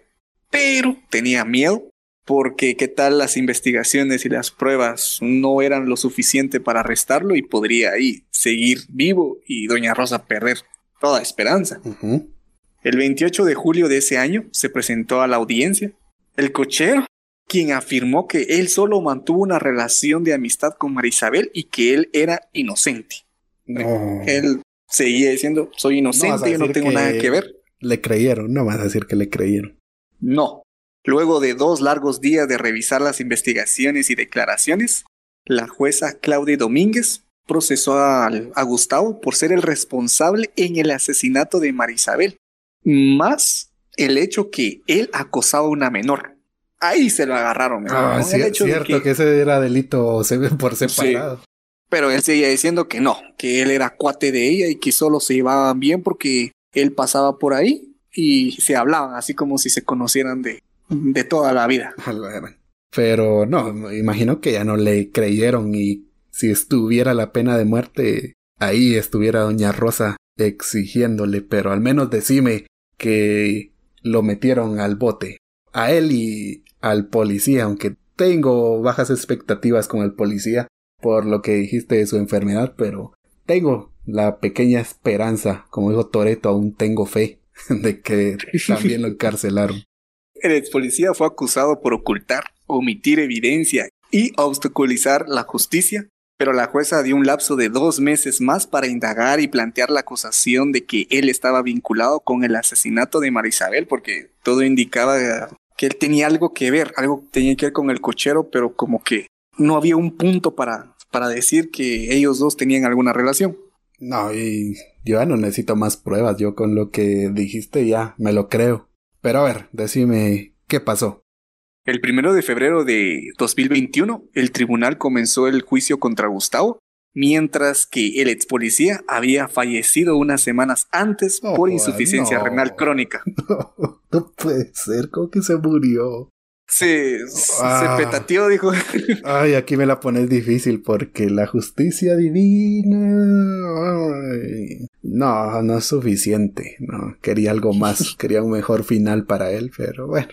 Pero tenía miedo porque qué tal las investigaciones y las pruebas no eran lo suficiente para arrestarlo y podría ahí seguir vivo y doña Rosa perder toda esperanza. El 28 de julio de ese año se presentó a la audiencia el cochero quien afirmó que él solo mantuvo una relación de amistad con Marisabel y que él era inocente. Él seguía diciendo, soy inocente, yo no tengo nada que ver. Le creyeron, no vas a decir que le creyeron. No. Luego de dos largos días de revisar las investigaciones y declaraciones, la jueza Claudia Domínguez procesó a, a Gustavo por ser el responsable en el asesinato de Marisabel, más el hecho que él acosaba a una menor ahí se lo agarraron. Ah, sí, es cierto que... ese era delito por separado. Pero él seguía diciendo que no, que él era cuate de ella y que solo se llevaban bien porque él pasaba por ahí y se hablaban así como si se conocieran de, de toda la vida. Pero no, imagino que ya no le creyeron y si estuviera la pena de muerte, ahí estuviera doña Rosa exigiéndole, pero al menos decime que lo metieron al bote. A él y al policía, aunque tengo bajas expectativas con el policía por lo que dijiste de su enfermedad, pero tengo la pequeña esperanza, como dijo Toreto, aún tengo fe de que también lo encarcelaron. El ex policía fue acusado por ocultar, omitir evidencia y obstaculizar la justicia, pero la jueza dio un lapso de dos meses más para indagar y plantear la acusación de que él estaba vinculado con el asesinato de Marisabel, porque todo indicaba que él tenía algo que ver, algo que tenía que ver con el cochero, pero como que no había un punto para, para decir que ellos dos tenían alguna relación. No, y yo ya no necesito más pruebas, yo con lo que dijiste ya me lo creo. Pero a ver, decime, ¿qué pasó? El primero de febrero de 2021, el tribunal comenzó el juicio contra Gustavo, mientras que el ex policía había fallecido unas semanas antes por insuficiencia renal crónica. No, puede ser, ¿cómo que se murió? Se, ah. petateó, dijo. Ay, aquí me la pones difícil porque la justicia divina. no, no es suficiente. No, quería algo más. quería un mejor final para él, pero bueno.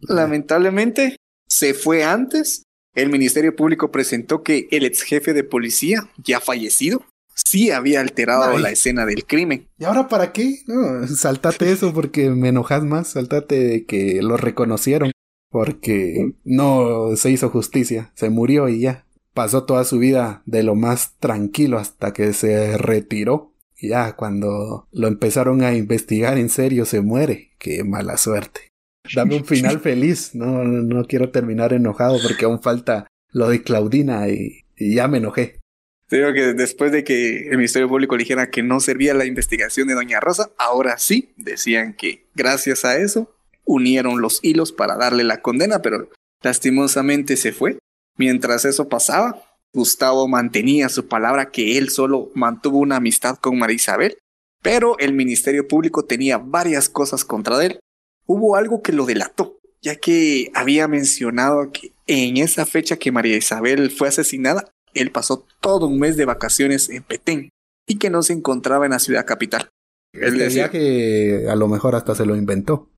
Lamentablemente, se fue antes. El Ministerio Público presentó que el ex jefe de policía, ya fallecido, sí había alterado la escena del crimen. ¿Y ahora para qué? No, saltate eso porque me enojas más. Saltate de que lo reconocieron porque no se hizo justicia, se murió y ya. Pasó toda su vida de lo más tranquilo hasta que se retiró. Y ya cuando lo empezaron a investigar en serio se muere. Qué mala suerte. Dame un final feliz. No, no quiero terminar enojado porque aún falta lo de Claudina y, ya me enojé. Digo que después de que el Ministerio Público dijera que no servía la investigación de Doña Rosa, ahora sí decían que gracias a eso unieron los hilos para darle la condena, pero lastimosamente se fue. Mientras eso pasaba, Gustavo mantenía su palabra que él solo mantuvo una amistad con María Isabel, pero el Ministerio Público tenía varias cosas contra él. Hubo algo que lo delató, ya que había mencionado que en esa fecha que María Isabel fue asesinada, él pasó todo un mes de vacaciones en Petén y que no se encontraba en la ciudad capital. Él decía que a lo mejor hasta se lo inventó.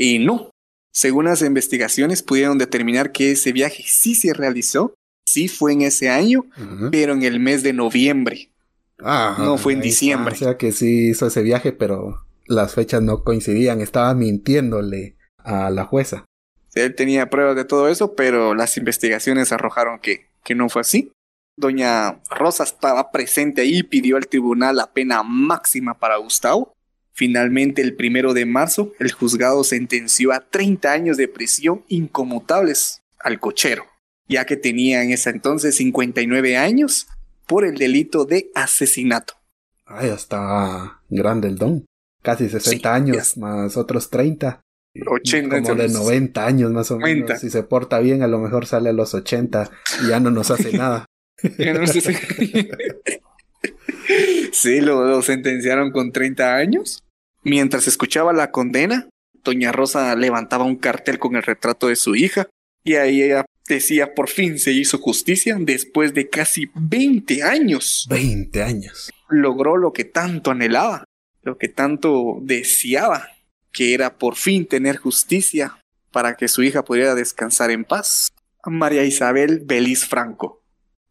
Y no. Según las investigaciones pudieron determinar que ese viaje sí se realizó, sí fue en ese año, pero en el mes de noviembre. Ah, no fue en diciembre. o sea que sí hizo ese viaje, pero las fechas no coincidían. Estaba mintiéndole a la jueza. Él tenía pruebas de todo eso, pero las investigaciones arrojaron que, que no fue así. Doña Rosa estaba presente ahí y pidió al tribunal la pena máxima para Gustavo. Finalmente, el primero de marzo, el juzgado sentenció a 30 años de prisión incomutables al cochero, ya que tenía en ese entonces 59 años por el delito de asesinato. Ay, hasta grande el don. Casi 60 años, más otros 30. 80 como de 90 años más o menos. Si se porta bien, a lo mejor sale a los 80 y ya no nos hace nada. sí, lo, lo sentenciaron con 30 años. Mientras escuchaba la condena, Doña Rosa levantaba un cartel con el retrato de su hija y ahí ella decía por fin se hizo justicia después de casi 20 años. 20 años. Logró lo que tanto anhelaba, lo que tanto deseaba, que era por fin tener justicia para que su hija pudiera descansar en paz. María Isabel Belis Franco.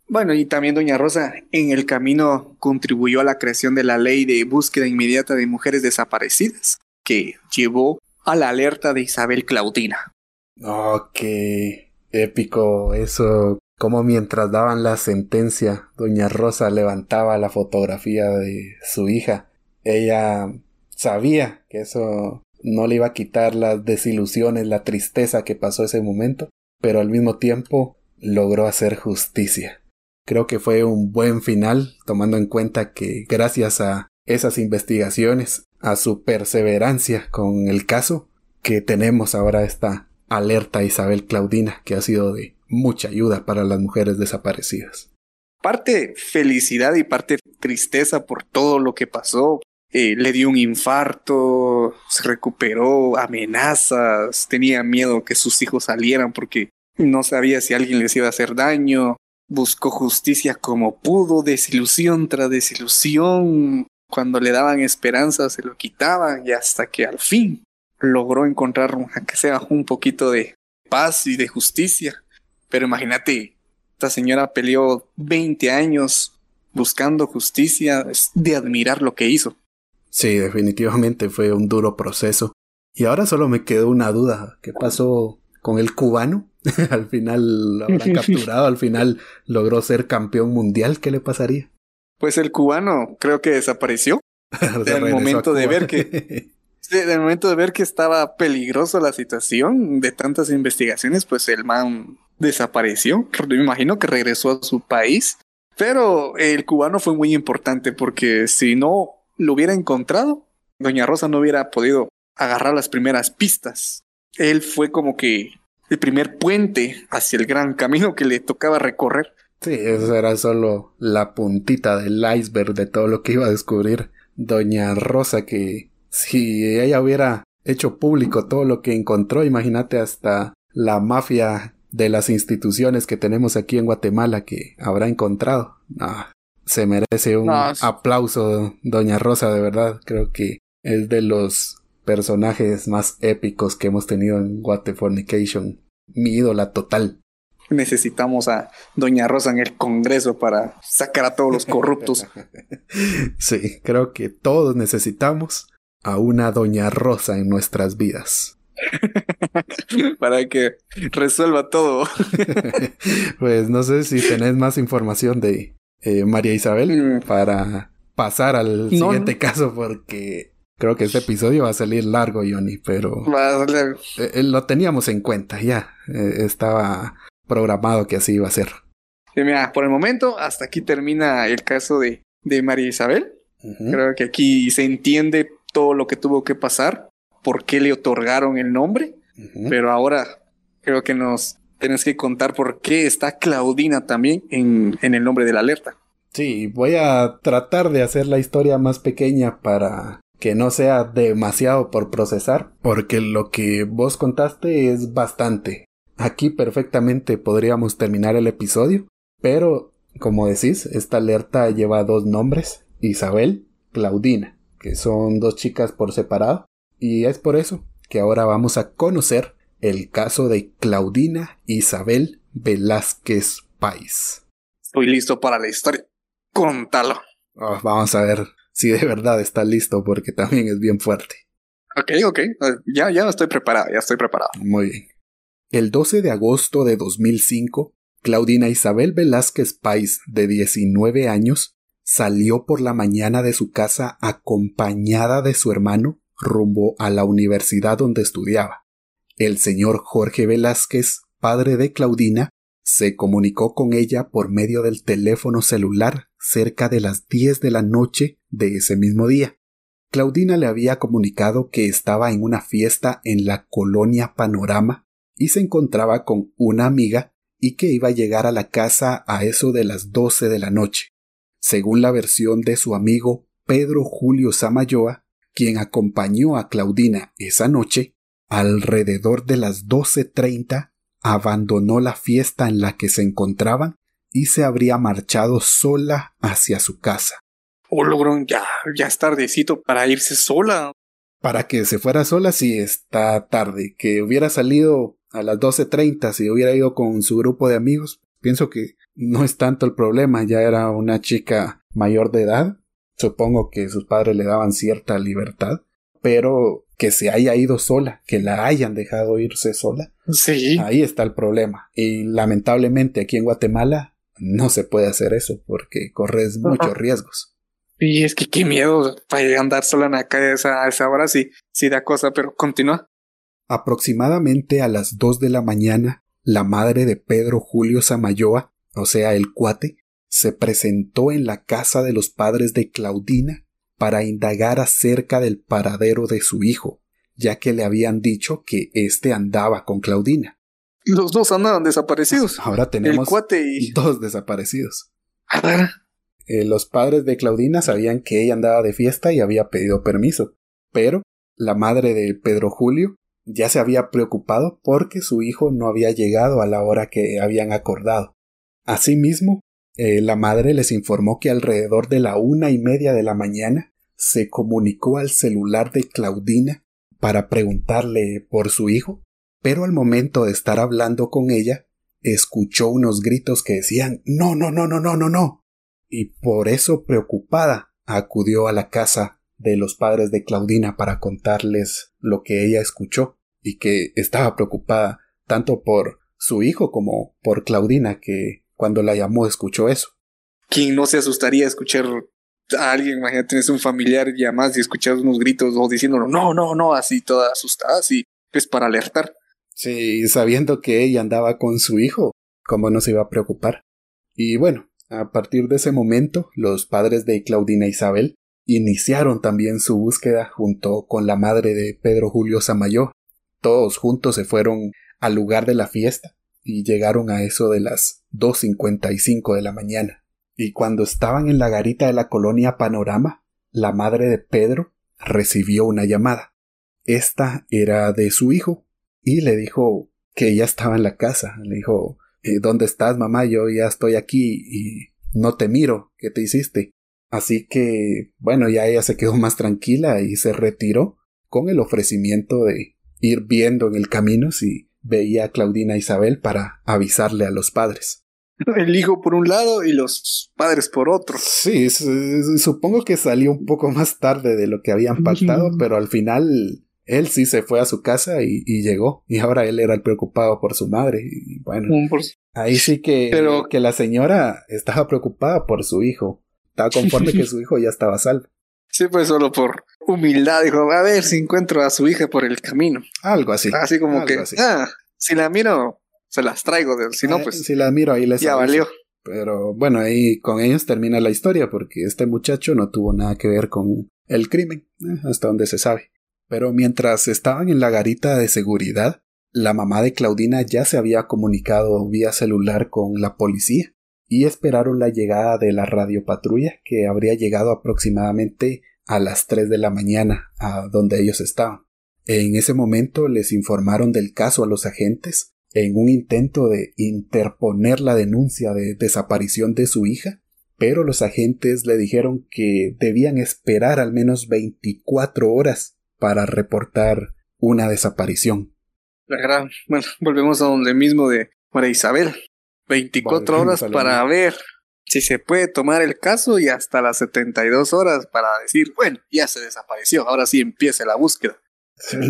Bueno, y también Doña Rosa en el camino contribuyó a la creación de la ley de búsqueda inmediata de mujeres desaparecidas, que llevó a la alerta de Isabel Claudina. Oh, qué épico eso. Como mientras daban la sentencia, Doña Rosa levantaba la fotografía de su hija. Ella sabía que eso no le iba a quitar las desilusiones, la tristeza que pasó ese momento, pero al mismo tiempo logró hacer justicia. Creo que fue un buen final, tomando en cuenta que gracias a esas investigaciones, a su perseverancia con el caso, que tenemos ahora esta alerta Isabel Claudina, que ha sido de mucha ayuda para las mujeres desaparecidas. Parte felicidad y parte tristeza por todo lo que pasó. Eh, le dio un infarto, se recuperó, amenazas, tenía miedo que sus hijos salieran porque no sabía si alguien les iba a hacer daño, buscó justicia como pudo, desilusión tras desilusión, cuando le daban esperanza se lo quitaban y hasta que al fin logró encontrar, aunque sea un poquito de paz y de justicia. Pero imagínate, esta señora peleó 20 años buscando justicia, es de admirar lo que hizo. Sí, definitivamente fue un duro proceso. Y ahora solo me quedó una duda. ¿Qué pasó con el cubano? al final lo habrán capturado, al final logró ser campeón mundial. ¿Qué le pasaría? Pues el cubano creo que desapareció. del momento de ver que. del momento de ver que estaba peligroso la situación de tantas investigaciones, pues el man desapareció. Me imagino que regresó a su país. Pero el cubano fue muy importante porque si no lo hubiera encontrado, Doña Rosa no hubiera podido agarrar las primeras pistas. Él fue como que el primer puente hacia el gran camino que le tocaba recorrer. Sí, eso era solo la puntita del iceberg de todo lo que iba a descubrir Doña Rosa, que si ella hubiera hecho público todo lo que encontró, imagínate hasta la mafia de las instituciones que tenemos aquí en Guatemala que habrá encontrado. se merece un aplauso, Doña Rosa, de verdad. Creo que es de los personajes más épicos que hemos tenido en Guatefornication. Mi ídola total necesitamos a Doña Rosa en el Congreso para sacar a todos los corruptos. sí, creo que todos necesitamos a una Doña Rosa en nuestras vidas. para que resuelva todo. pues no sé si tenés más información de eh, María Isabel mm. para pasar al siguiente caso porque creo que este episodio va a salir largo, Johnny, pero eh, eh, lo teníamos en cuenta ya. estaba programado que así iba a ser. mira, por el momento, hasta aquí termina el caso de, de María Isabel. Creo que aquí se entiende todo lo que tuvo que pasar, por qué le otorgaron el nombre, pero ahora creo que nos tienes que contar por qué está Claudina también en, en el nombre de la alerta. Sí, voy a tratar de hacer la historia más pequeña para que no sea demasiado por procesar, porque lo que vos contaste es bastante. Aquí perfectamente podríamos terminar el episodio, pero, como decís, esta alerta lleva dos nombres, Isabel, Claudina, que son dos chicas por separado, y es por eso que ahora vamos a conocer el caso de Claudina Isabel Velázquez Pais. Estoy listo para la historia. Contalo. Oh, vamos a ver si de verdad está listo porque también es bien fuerte. Ok, ok. Ya, ya estoy preparado, ya estoy preparado. Muy bien. El 12 de agosto de 2005, Claudina Isabel Velázquez Pais, de 19 años, salió por la mañana de su casa acompañada de su hermano rumbo a la universidad donde estudiaba. El señor Jorge Velázquez, padre de Claudina, se comunicó con ella por medio del teléfono celular cerca de las 10 de la noche de ese mismo día. Claudina le había comunicado que estaba en una fiesta en la colonia Panorama y se encontraba con una amiga y que iba a llegar a la casa a eso de las doce de la noche. Según la versión de su amigo Pedro Julio Samayoa, quien acompañó a Claudina esa noche, alrededor de las doce treinta abandonó la fiesta en la que se encontraban y se habría marchado sola hacia su casa. Oh, logrón, ya, ya es tardecito para irse sola. Para que se fuera sola, sí está tarde. Que hubiera salido a las 12.30 si hubiera ido con su grupo de amigos, pienso que no es tanto el problema, ya era una chica mayor de edad, supongo que sus padres le daban cierta libertad, pero que se haya ido sola, que la hayan dejado irse sola. Sí. Ahí está el problema. Y lamentablemente aquí en Guatemala no se puede hacer eso porque corres muchos riesgos. Y es que qué miedo para andar sola en la calle a esa, hora, sí, sí da cosa, pero continúa. Aproximadamente a las dos de la mañana, la madre de Pedro Julio Samayoa, o sea, el cuate, se presentó en la casa de los padres de Claudina para indagar acerca del paradero de su hijo, ya que le habían dicho que éste andaba con Claudina. Los dos andaban desaparecidos. Ahora tenemos El cuate y... dos desaparecidos. Eh, los padres de Claudina sabían que ella andaba de fiesta y había pedido permiso, pero la madre de Pedro Julio ya se había preocupado porque su hijo no había llegado a la hora que habían acordado. Asimismo, eh, la madre les informó que alrededor de la una y media de la mañana se comunicó al celular de Claudina para preguntarle por su hijo, pero al momento de estar hablando con ella, escuchó unos gritos que decían No, no, no, no, no, no, no. Y por eso preocupada acudió a la casa de los padres de Claudina para contarles lo que ella escuchó y que estaba preocupada tanto por su hijo como por Claudina que cuando la llamó escuchó eso. ¿quién no se asustaría escuchar a alguien? Imagínate, tienes un familiar y y escuchar unos gritos o diciéndolo, no, no, no, así toda asustada, así, es para alertar. Sí, sabiendo que ella andaba con su hijo, ¿cómo no se iba a preocupar? Y bueno, a partir de ese momento, los padres de Claudina Isabel iniciaron también su búsqueda junto con la madre de Pedro Julio Samayo. Todos juntos se fueron al lugar de la fiesta y llegaron a eso de las 2.55 de la mañana. Y cuando estaban en la garita de la colonia Panorama, la madre de Pedro recibió una llamada. Esta era de su hijo y le dijo que ella estaba en la casa. Le dijo, "Eh, ¿dónde estás, mamá? Yo ya estoy aquí y no te miro. ¿Qué te hiciste? Así que, bueno, ya ella se quedó más tranquila y se retiró con el ofrecimiento de ir viendo en el camino si veía a Claudina Isabel para avisarle a los padres. El hijo por un lado y los padres por otro. Sí, su- supongo que salió un poco más tarde de lo que habían pactado, pero al final él sí se fue a su casa y, y llegó. Y ahora él era el preocupado por su madre. Y bueno, ahí sí que, Pero- que la señora estaba preocupada por su hijo. Estaba conforme que su hijo ya estaba salvo. Sí, pues solo por humildad dijo, a ver si encuentro a su hija por el camino. Algo así. Así como algo que, así. ah, si la miro, se las traigo. de- Si no, Eh, pues si la miro ahí les ya aviso. valió. Pero bueno, ahí con ellos termina la historia porque este muchacho no tuvo nada que ver con el crimen, eh, hasta donde se sabe. Pero mientras estaban en la garita de seguridad, la mamá de Claudina ya se había comunicado vía celular con la policía y esperaron la llegada de la radiopatrulla que habría llegado aproximadamente a las 3 de la mañana a donde ellos estaban. En ese momento les informaron del caso a los agentes en un intento de interponer la denuncia de desaparición de su hija, pero los agentes le dijeron que debían esperar al menos 24 horas para reportar una desaparición. La gran, bueno, volvemos a donde mismo de María Isabel. 24 Volvemos horas para ver si se puede tomar el caso y hasta las 72 horas para decir, bueno, ya se desapareció, ahora sí empieza la búsqueda.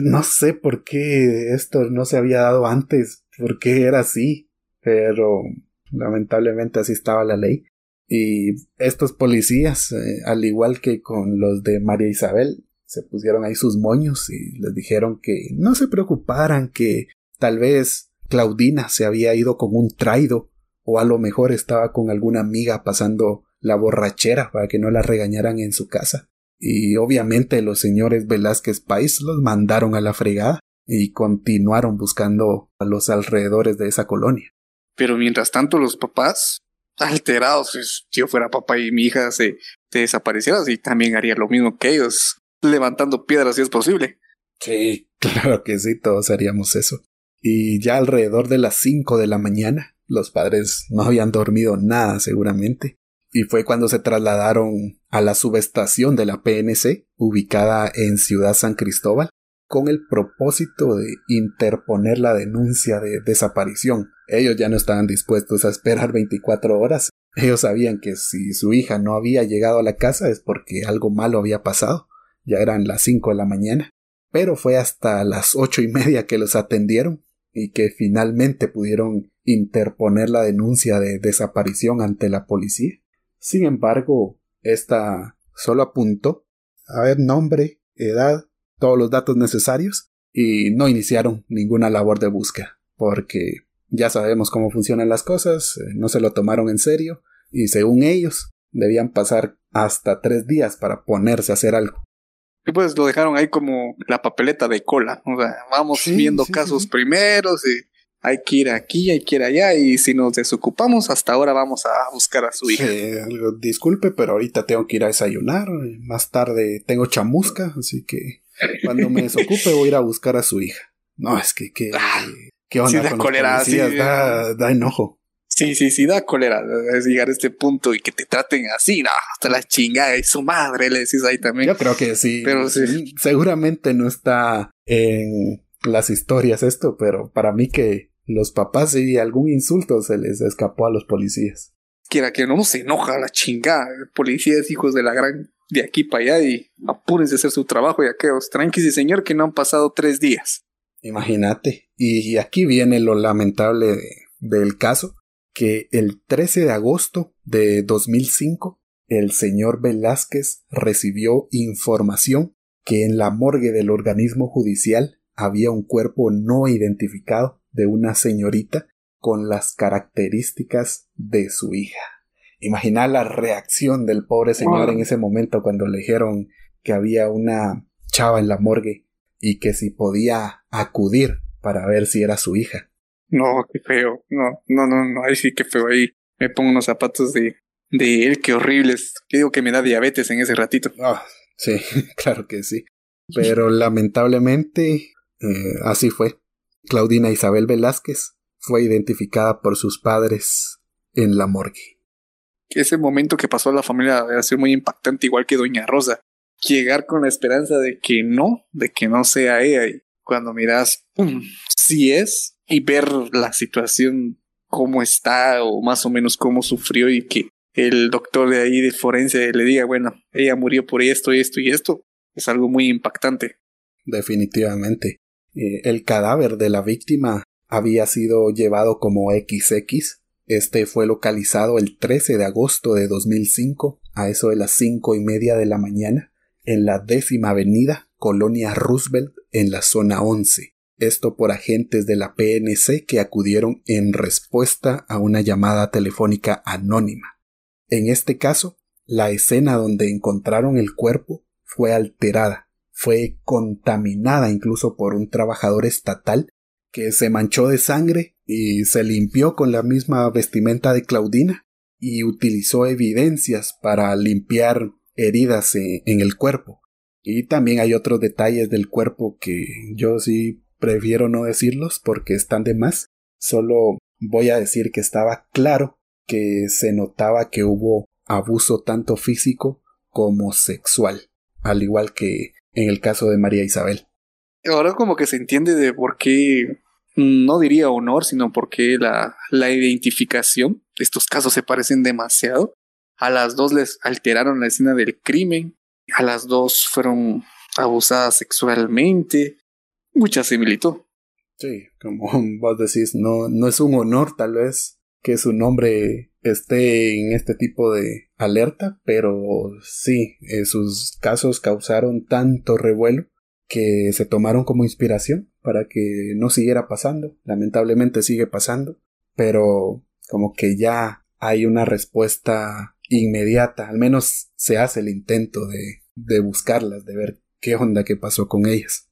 No sé por qué esto no se había dado antes, por qué era así, pero lamentablemente así estaba la ley. Y estos policías, eh, al igual que con los de María Isabel, se pusieron ahí sus moños y les dijeron que no se preocuparan, que tal vez Claudina se había ido con un traido, o a lo mejor estaba con alguna amiga pasando la borrachera para que no la regañaran en su casa. Y obviamente los señores Velázquez Pais los mandaron a la fregada y continuaron buscando a los alrededores de esa colonia. Pero mientras tanto los papás, alterados, si yo fuera papá y mi hija se, se desapareciera, sí, también haría lo mismo que ellos, levantando piedras si es posible. Sí, claro que sí, todos haríamos eso. Y ya alrededor de las cinco de la mañana, los padres no habían dormido nada seguramente, y fue cuando se trasladaron a la subestación de la PNC, ubicada en Ciudad San Cristóbal, con el propósito de interponer la denuncia de desaparición. Ellos ya no estaban dispuestos a esperar 24 horas. Ellos sabían que si su hija no había llegado a la casa es porque algo malo había pasado. Ya eran las 5 de la mañana. Pero fue hasta las ocho y media que los atendieron y que finalmente pudieron interponer la denuncia de desaparición ante la policía. Sin embargo, esta solo apuntó a ver nombre, edad, todos los datos necesarios y no iniciaron ninguna labor de búsqueda, porque ya sabemos cómo funcionan las cosas, eh, no se lo tomaron en serio y según ellos debían pasar hasta tres días para ponerse a hacer algo. Y pues lo dejaron ahí como la papeleta de cola. O sea, vamos viendo casos primeros y hay que ir aquí, hay que ir allá. Y si nos desocupamos, hasta ahora vamos a buscar a su hija. disculpe, pero ahorita tengo que ir a desayunar. Más tarde tengo chamusca, así que cuando me desocupe voy a ir a buscar a su hija. No, es que, que, ah, ¿qué onda con cólera, da, da enojo. Sí, sí, sí, da cólera es llegar a este punto y que te traten así, no, hasta la chingada y su madre le decís ahí también. Yo creo que sí. Pero sí. Seguramente no está en las historias esto, pero para mí que los papás sí algún insulto se les escapó a los policías. Quiera que no se enoja la chingada. Policías, hijos de la gran de aquí para allá y apúrense a hacer su trabajo y aquellos tranquilos, señor, que no han pasado tres días. Imagínate. Y aquí viene lo lamentable del caso que el 13 de agosto de 2005 el señor Velázquez recibió información que en la morgue del organismo judicial había un cuerpo no identificado de una señorita con las características de su hija. Imagina la reacción del pobre señor en ese momento cuando le dijeron que había una chava en la morgue y que si podía acudir para ver si era su hija. No, qué feo. No, no, no, no. Ahí sí, qué feo. Ahí me pongo unos zapatos de, de él, qué horribles. Que digo que me da diabetes en ese ratito. Ah, sí, claro que sí. Pero lamentablemente eh, así fue. Claudina Isabel Velázquez fue identificada por sus padres en la morgue. Ese momento que pasó a la familia debe ser muy impactante, igual que Doña Rosa. Llegar con la esperanza de que no, de que no sea ella. Y cuando miras, ¡pum! Sí es, y ver la situación cómo está o más o menos cómo sufrió y que el doctor de ahí de forense le diga, bueno, ella murió por esto, esto y esto, es algo muy impactante. Definitivamente. Eh, el cadáver de la víctima había sido llevado como XX. Este fue localizado el 13 de agosto de 2005 a eso de las cinco y media de la mañana en la décima avenida, Colonia Roosevelt, en la zona 11 esto por agentes de la PNC que acudieron en respuesta a una llamada telefónica anónima. En este caso, la escena donde encontraron el cuerpo fue alterada, fue contaminada incluso por un trabajador estatal que se manchó de sangre y se limpió con la misma vestimenta de Claudina y utilizó evidencias para limpiar heridas en, el cuerpo. Y también hay otros detalles del cuerpo que yo sí prefiero no decirlos porque están de más. Solo voy a decir que estaba claro que se notaba que hubo abuso tanto físico como sexual, al igual que en el caso de María Isabel. Ahora como que se entiende de por qué, no diría honor, sino por qué la, la identificación. Estos casos se parecen demasiado. A las dos les alteraron la escena del crimen. A las dos fueron abusadas sexualmente mucha similitud. Sí, como vos decís, no, no es un honor tal vez que su nombre esté en este tipo de alerta, pero sí, eh, sus casos causaron tanto revuelo que se tomaron como inspiración para que no siguiera pasando. Lamentablemente sigue pasando, pero como que ya hay una respuesta inmediata, al menos se hace el intento de, de buscarlas, de ver qué onda que pasó con ellas.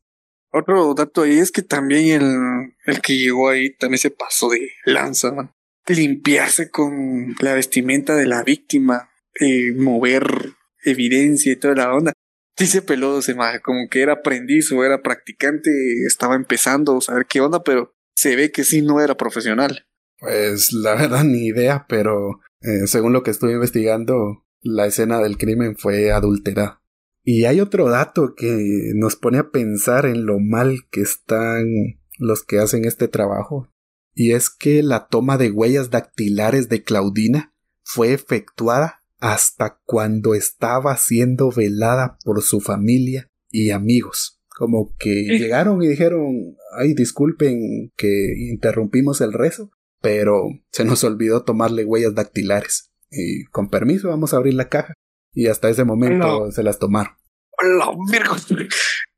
Otro dato ahí es que también el, el que llegó ahí también se pasó de lanza, man. Limpiarse con la vestimenta de la víctima, eh, mover evidencia y toda la onda. Se peló, se como que era aprendiz o era practicante, estaba empezando a saber qué onda, pero se ve que sí no era profesional. Pues la verdad ni idea, pero eh, según lo que estuve investigando, la escena del crimen fue adulterada. Y hay otro dato que nos pone a pensar en lo mal que están los que hacen este trabajo. Y es que la toma de huellas dactilares de Claudina fue efectuada hasta cuando estaba siendo velada por su familia y amigos. Como que llegaron y dijeron, ay, disculpen que interrumpimos el rezo, pero se nos olvidó tomarle huellas dactilares. Y con permiso vamos a abrir la caja. Y hasta ese momento se las tomaron. ¡La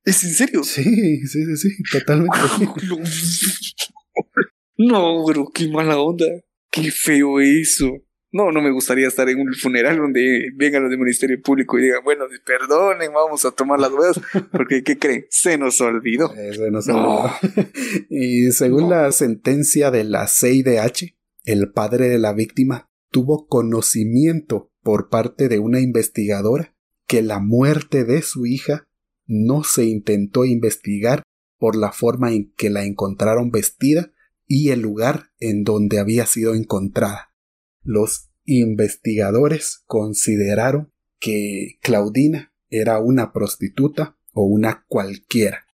¿Es en serio? Sí, sí, sí, sí, totalmente. no, bro, qué mala onda. Qué feo eso. no, no me gustaría estar en un funeral donde vengan los del Ministerio Público y digan, bueno, perdonen, vamos a tomar las huevas, porque ¿qué creen? Se nos olvidó. Eh, se nos olvidó. y según la sentencia de la CIDH, el padre de la víctima tuvo conocimiento por parte de una investigadora que la muerte de su hija no se intentó investigar por la forma en que la encontraron vestida y el lugar en donde había sido encontrada los investigadores consideraron que Claudina era una prostituta o una cualquiera.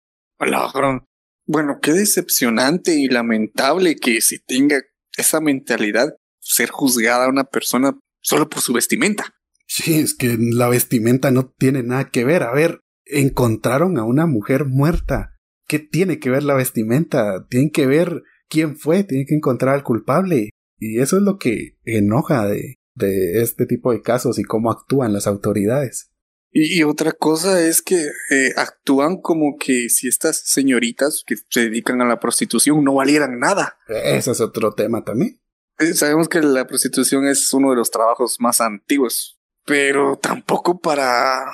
Bueno, qué decepcionante y lamentable que si tenga esa mentalidad ser juzgada a una persona solo por su vestimenta. Sí, es que la vestimenta no tiene nada que ver. A ver, encontraron a una mujer muerta. ¿Qué tiene que ver la vestimenta? Tienen que ver quién fue, tienen que encontrar al culpable. Y eso es lo que enoja de, de este tipo de casos y cómo actúan las autoridades. Y, otra cosa es que eh, actúan como que si estas señoritas que se dedican a la prostitución no valieran nada. Ese es otro tema también. Eh, sabemos que la prostitución es uno de los trabajos más antiguos, pero tampoco para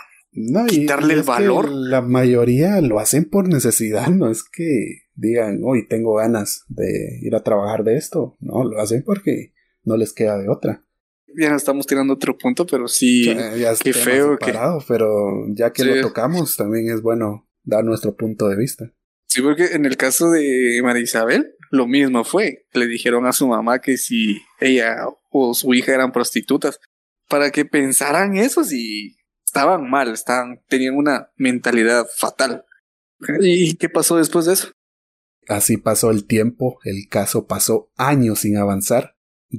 quitarle el valor. La mayoría lo hacen por necesidad, no es que digan, hoy tengo ganas de ir a trabajar de esto. No, lo hacen porque no les queda de otra. Ya estamos tirando otro punto, pero sí, ya qué feo que... Pero ya que lo tocamos, también es bueno dar nuestro punto de vista. Sí, porque en el caso de María Isabel, lo mismo fue. Le dijeron a su mamá que si ella o su hija eran prostitutas, para que pensaran eso si estaban mal, estaban, tenían una mentalidad fatal. ¿Y qué pasó después de eso? Así pasó el tiempo, el caso pasó años sin avanzar.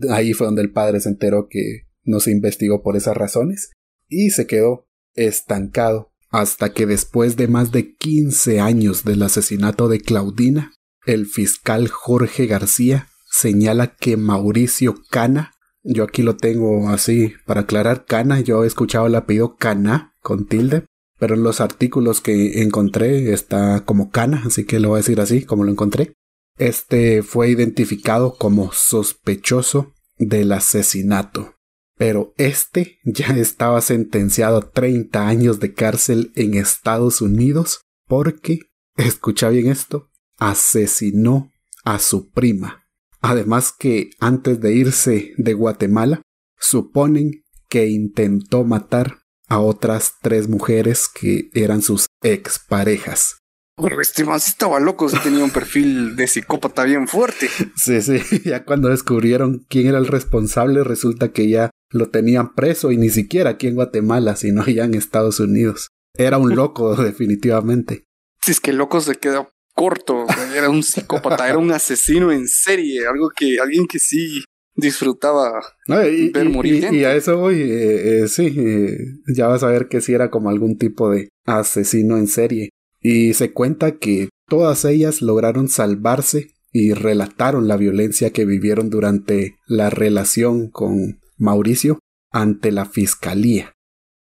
Ahí fue donde el padre se enteró que no se investigó por esas razones y se quedó estancado hasta que después de más de 15 años del asesinato de Claudina, el fiscal Jorge García señala que Mauricio Cana, yo aquí lo tengo así para aclarar, Cana, yo he escuchado el apellido Cana con tilde, pero en los artículos que encontré está como Cana, así que lo voy a decir así, como lo encontré. Este fue identificado como sospechoso del asesinato, pero este ya estaba sentenciado a 30 años de cárcel en Estados Unidos porque, escucha bien esto, asesinó a su prima. Además que antes de irse de Guatemala, suponen que intentó matar a otras tres mujeres que eran sus exparejas. Pero este más estaba loco, tenía un perfil de psicópata bien fuerte. Sí, sí, ya cuando descubrieron quién era el responsable, resulta que ya lo tenían preso y ni siquiera aquí en Guatemala, sino allá en Estados Unidos. Era un loco, definitivamente. Si es que loco se quedó corto, era un psicópata, era un asesino en serie, algo que alguien que sí disfrutaba y, ver morir. Y, a eso voy, eh, eh, sí, eh, ya vas a ver que sí era como algún tipo de asesino en serie. Y se cuenta que todas ellas lograron salvarse y relataron la violencia que vivieron durante la relación con Mauricio ante la fiscalía.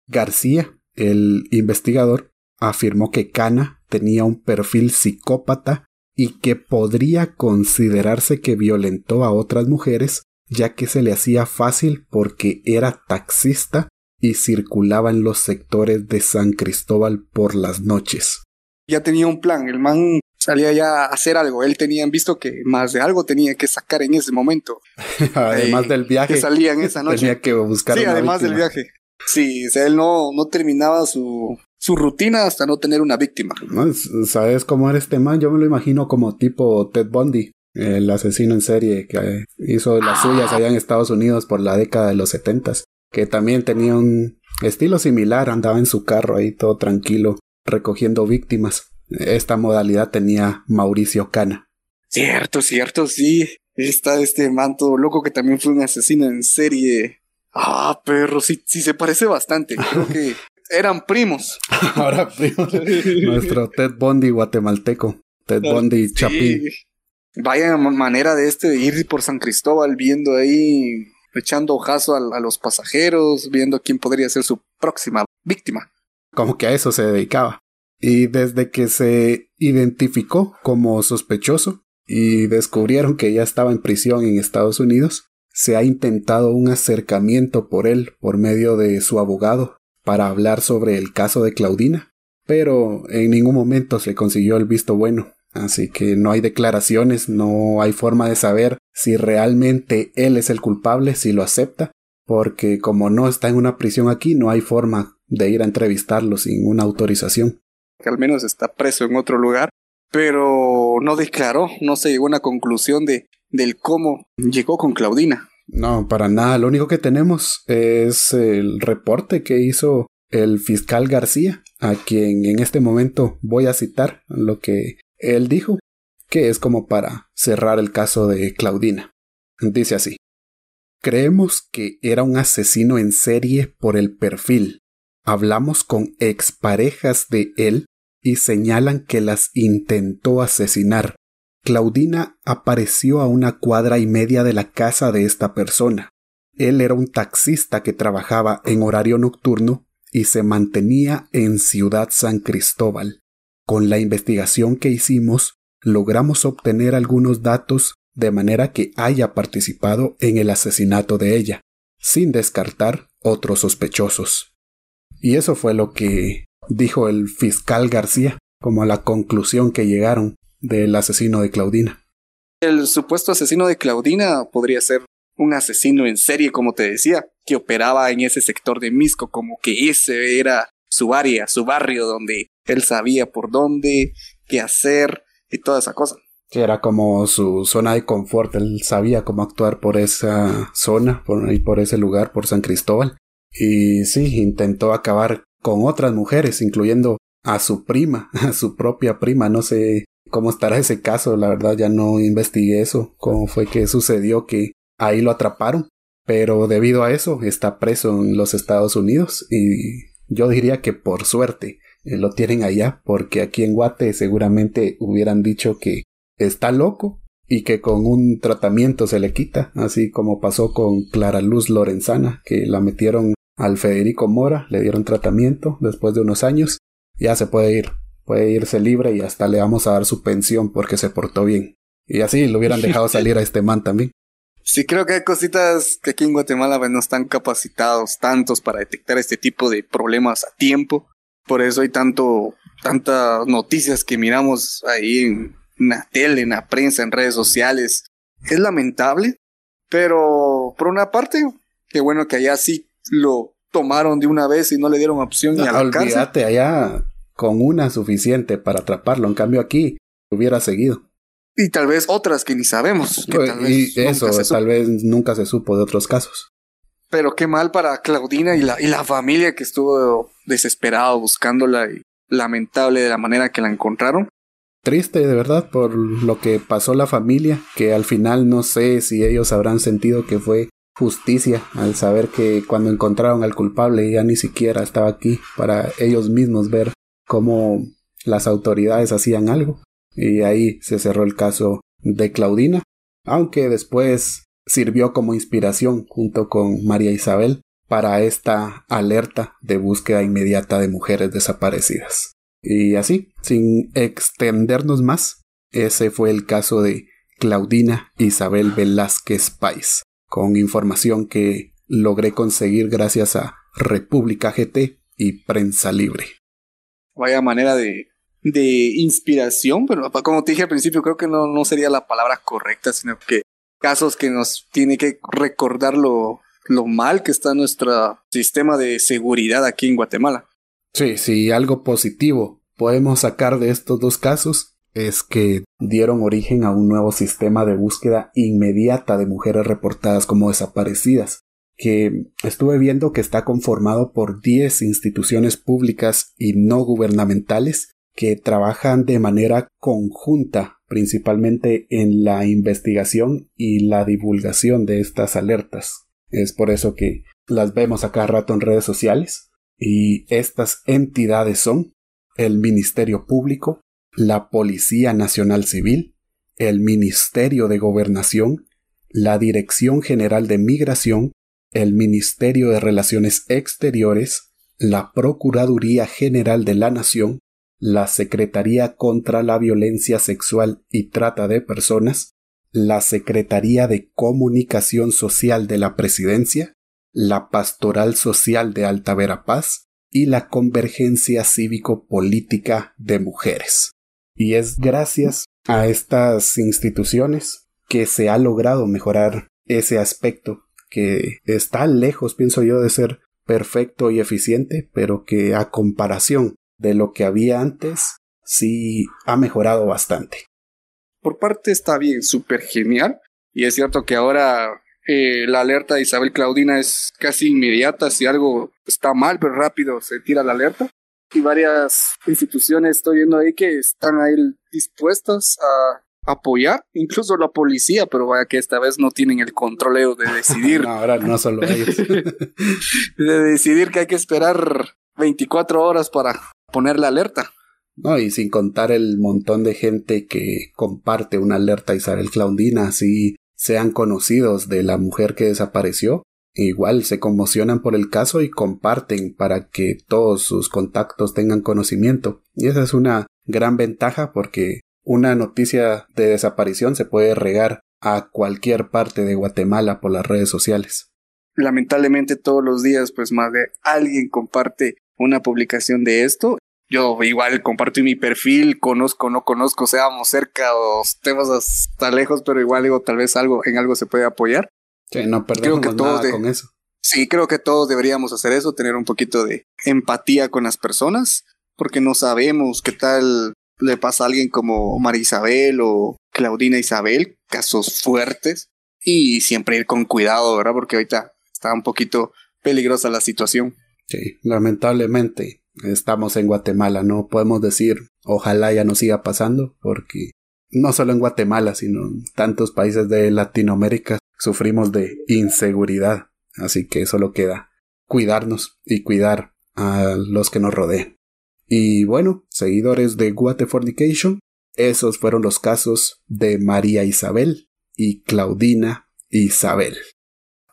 García, el investigador, afirmó que Cana tenía un perfil psicópata y que podría considerarse que violentó a otras mujeres ya que se le hacía fácil porque era taxista y circulaba en los sectores de San Cristóbal por las noches. Ya tenía un plan, el man salía ya a hacer algo, él tenía visto que más de algo tenía que sacar en ese momento. además del viaje. Que salía en esa noche. Tenía que buscar. Sí, además del viaje. Sí, o sea, él no, no terminaba su, su rutina hasta no tener una víctima. ¿Sabes cómo era este man? Yo me lo imagino como tipo Ted Bundy el asesino en serie que hizo las suyas allá en Estados Unidos por la década de los setentas, que también tenía un estilo similar, andaba en su carro ahí todo tranquilo, recogiendo víctimas. Esta modalidad tenía Mauricio Cana. Cierto, cierto, sí. Está este manto loco que también fue un asesino en serie. Ah, perro, sí, sí se parece bastante. Creo que eran primos. Ahora primos. Nuestro Ted Bundy guatemalteco. Ted Bundy Chapín. Vaya manera de este de ir por San Cristóbal viendo ahí, echando ojazo a, los pasajeros, viendo quién podría ser su próxima víctima. Como que a eso se dedicaba. Y desde que se identificó como sospechoso y descubrieron que ya estaba en prisión en Estados Unidos, se ha intentado un acercamiento por él por medio de su abogado para hablar sobre el caso de Claudina, pero en ningún momento se consiguió el visto bueno, así que no hay declaraciones, no hay forma de saber si realmente él es el culpable, si lo acepta, porque como no está en una prisión aquí, no hay forma de ir a entrevistarlo sin una autorización. Que al menos está preso en otro lugar, pero no declaró, no se llegó a una conclusión de del cómo llegó con Claudina. No, para nada. Lo único que tenemos es el reporte que hizo el fiscal García, a quien en este momento voy a citar lo que él dijo, que es como para cerrar el caso de Claudina. Dice así. Creemos que era un asesino en serie por el perfil. Hablamos con exparejas de él y señalan que las intentó asesinar. Claudina apareció a una cuadra y media de la casa de esta persona. Él era un taxista que trabajaba en horario nocturno y se mantenía en Ciudad San Cristóbal. Con la investigación que hicimos, logramos obtener algunos datos de manera que haya participado en el asesinato de ella, sin descartar otros sospechosos. Y eso fue lo que dijo el fiscal García, como la conclusión que llegaron del asesino de Claudina. El supuesto asesino de Claudina podría ser un asesino en serie, como te decía, que operaba en ese sector de Misco, como que ese era su área, su barrio, donde él sabía por dónde, qué hacer y toda esa cosa. Que era como su zona de confort, él sabía cómo actuar por esa zona, por, y por ese lugar, por San Cristóbal. Y sí, intentó acabar con otras mujeres, incluyendo a su prima, a su propia prima, no sé cómo estará ese caso, la verdad ya no investigué eso, cómo fue que sucedió que ahí lo atraparon, pero debido a eso está preso en los Estados Unidos y yo diría que por suerte eh, lo tienen allá, porque aquí en Guate seguramente hubieran dicho que está loco y que con un tratamiento se le quita, así como pasó con Clara Luz Lorenzana, que la metieron al Federico Mora, le dieron tratamiento después de unos años, ya se puede ir puede irse libre y hasta le vamos a dar su pensión porque se portó bien. Y así lo hubieran dejado salir a este man también. Sí, creo que hay cositas que aquí en Guatemala no están capacitados tantos para detectar este tipo de problemas a tiempo. Por eso hay tanto, tantas noticias que miramos ahí en la tele, en la prensa, en redes sociales. Es lamentable, pero por una parte, qué bueno que allá sí lo tomaron de una vez y no le dieron opción ni a la Olvídate, allá con una suficiente para atraparlo. En cambio aquí hubiera seguido. Y tal vez otras que ni sabemos. Pues, y eso, tal vez nunca se supo de otros casos. Pero qué mal para Claudina y la, y la familia que estuvo desesperado buscándola y lamentable de la manera que la encontraron. Triste de verdad por lo que pasó la familia, que al final no sé si ellos habrán sentido que fue justicia al saber que cuando encontraron al culpable ya ni siquiera estaba aquí para ellos mismos ver cómo las autoridades hacían algo. Y ahí se cerró el caso de Claudina, aunque después sirvió como inspiración junto con María Isabel para esta alerta de búsqueda inmediata de mujeres desaparecidas. Y así, sin extendernos más, ese fue el caso de Claudina Isabel Velázquez Pais, con información que logré conseguir gracias a República GT y Prensa Libre vaya manera de, de inspiración, pero como te dije al principio, creo que no, no sería la palabra correcta, sino que casos que nos tiene que recordar lo, lo mal que está nuestro sistema de seguridad aquí en Guatemala. Sí, sí, algo positivo podemos sacar de estos dos casos es que dieron origen a un nuevo sistema de búsqueda inmediata de mujeres reportadas como desaparecidas, que estuve viendo que está conformado por 10 instituciones públicas y no gubernamentales que trabajan de manera conjunta principalmente en la investigación y la divulgación de estas alertas. Es por eso que las vemos a cada rato en redes sociales y estas entidades son el Ministerio Público, la Policía Nacional Civil, el Ministerio de Gobernación, la Dirección General de Migración, el Ministerio de Relaciones Exteriores, la Procuraduría General de la Nación, la Secretaría contra la Violencia Sexual y Trata de Personas, la Secretaría de Comunicación Social de la Presidencia, la Pastoral Social de Alta Verapaz y la Convergencia Cívico-Política de Mujeres. Y es gracias a estas instituciones que se ha logrado mejorar ese aspecto que está lejos, pienso yo, de ser perfecto y eficiente, pero que a comparación de lo que había antes, sí ha mejorado bastante. Por parte está bien, súper genial. Y es cierto que ahora eh, la alerta de Isabel Claudina es casi inmediata. Si algo está mal, pero rápido se tira la alerta. Y varias instituciones estoy viendo ahí que están ahí dispuestas a apoyar, incluso la policía, pero vaya que esta vez no tienen el controleo de decidir. no, ahora no solo ellos. de decidir que hay que esperar 24 horas para poner la alerta. No, y sin contar el montón de gente que comparte una alerta Isabel Claudina, así sean conocidos de la mujer que desapareció, igual se conmocionan por el caso y comparten para que todos sus contactos tengan conocimiento. Y esa es una gran ventaja porque una noticia de desaparición se puede regar a cualquier parte de Guatemala por las redes sociales. Lamentablemente todos los días pues más de alguien comparte una publicación de esto. Yo igual comparto mi perfil, conozco, no conozco, seamos cerca o estemos hasta lejos, pero igual digo, tal vez algo en algo se puede apoyar. Sí, no perdemos creo que nada con eso. Sí, creo que todos deberíamos hacer eso, tener un poquito de empatía con las personas, porque no sabemos qué tal le pasa a alguien como María Isabel o Claudina Isabel, casos fuertes, y siempre ir con cuidado, ¿verdad? Porque ahorita está un poquito peligrosa la situación. Sí, lamentablemente estamos en Guatemala, no podemos decir ojalá ya no siga pasando, porque no solo en Guatemala, sino en tantos países de Latinoamérica sufrimos de inseguridad, así que solo queda cuidarnos y cuidar a los que nos rodeen. Y bueno, seguidores de Fornication, esos fueron los casos de María Isabel y Claudina Isabel.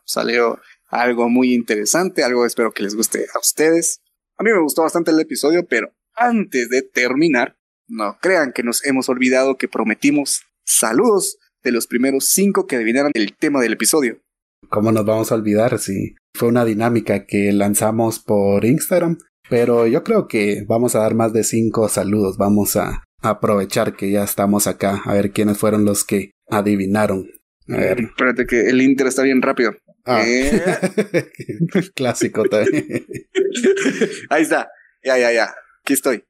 Salió algo muy interesante, algo espero que les guste a ustedes. A mí me gustó bastante el episodio, pero antes de terminar, no crean que nos hemos olvidado que prometimos saludos de los primeros cinco que adivinaran el tema del episodio. ¿Cómo nos vamos a olvidar si fue una dinámica que lanzamos por Instagram pero yo creo que vamos a dar más de cinco saludos. Vamos a aprovechar que ya estamos acá. A ver quiénes fueron los que adivinaron. A ver. Espérate que el Inter está bien rápido. Ah. Eh. Clásico también. Ahí está. Ya, ya, ya. Aquí estoy.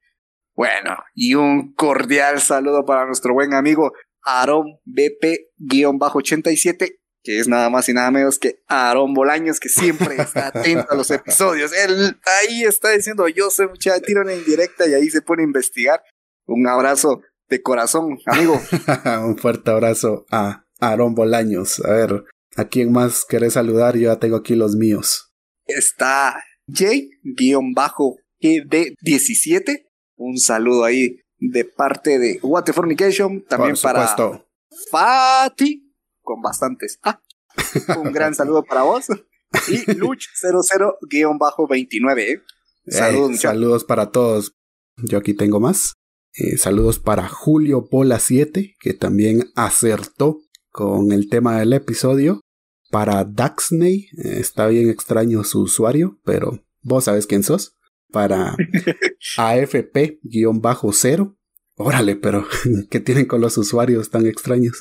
Bueno, y un cordial saludo para nuestro buen amigo Aaron BP-87 que es nada más y nada menos que Aarón Bolaños, que siempre está atento a los episodios. Él ahí está diciendo, yo soy mucha tiro en indirecta y ahí se pone a investigar. Un abrazo de corazón, amigo. Un fuerte abrazo a Aarón Bolaños. A ver, ¿a quién más querés saludar? Yo ya tengo aquí los míos. Está J-GD17. Un saludo ahí de parte de Waterfornication. También para Fati con bastantes. Ah, un gran saludo para vos. Y Luch00-29. ¿eh? Saludos, saludos para todos. Yo aquí tengo más. Eh, saludos para Julio Pola 7, que también acertó con el tema del episodio. Para Daxney, eh, está bien extraño su usuario, pero vos sabes quién sos. Para AFP-0. Órale, pero ¿qué tienen con los usuarios tan extraños?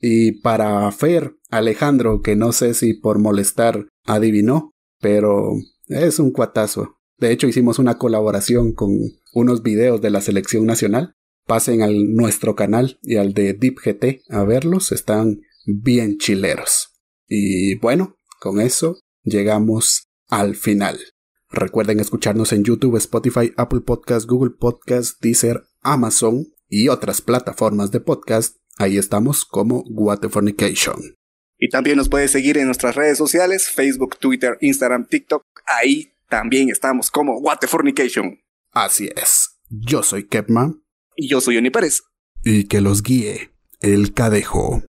Y para Fer, Alejandro, que no sé si por molestar adivinó, pero es un cuatazo. De hecho, hicimos una colaboración con unos videos de la selección nacional. Pasen al nuestro canal y al de DeepGT a verlos, están bien chileros. Y bueno, con eso llegamos al final. Recuerden escucharnos en YouTube, Spotify, Apple Podcast, Google Podcast, Deezer, Amazon y otras plataformas de podcast Ahí estamos como Fornication. Y también nos puedes seguir en nuestras redes sociales, Facebook, Twitter, Instagram, TikTok. Ahí también estamos como Fornication. Así es. Yo soy Kepman. Y yo soy Oni Pérez. Y que los guíe el cadejo.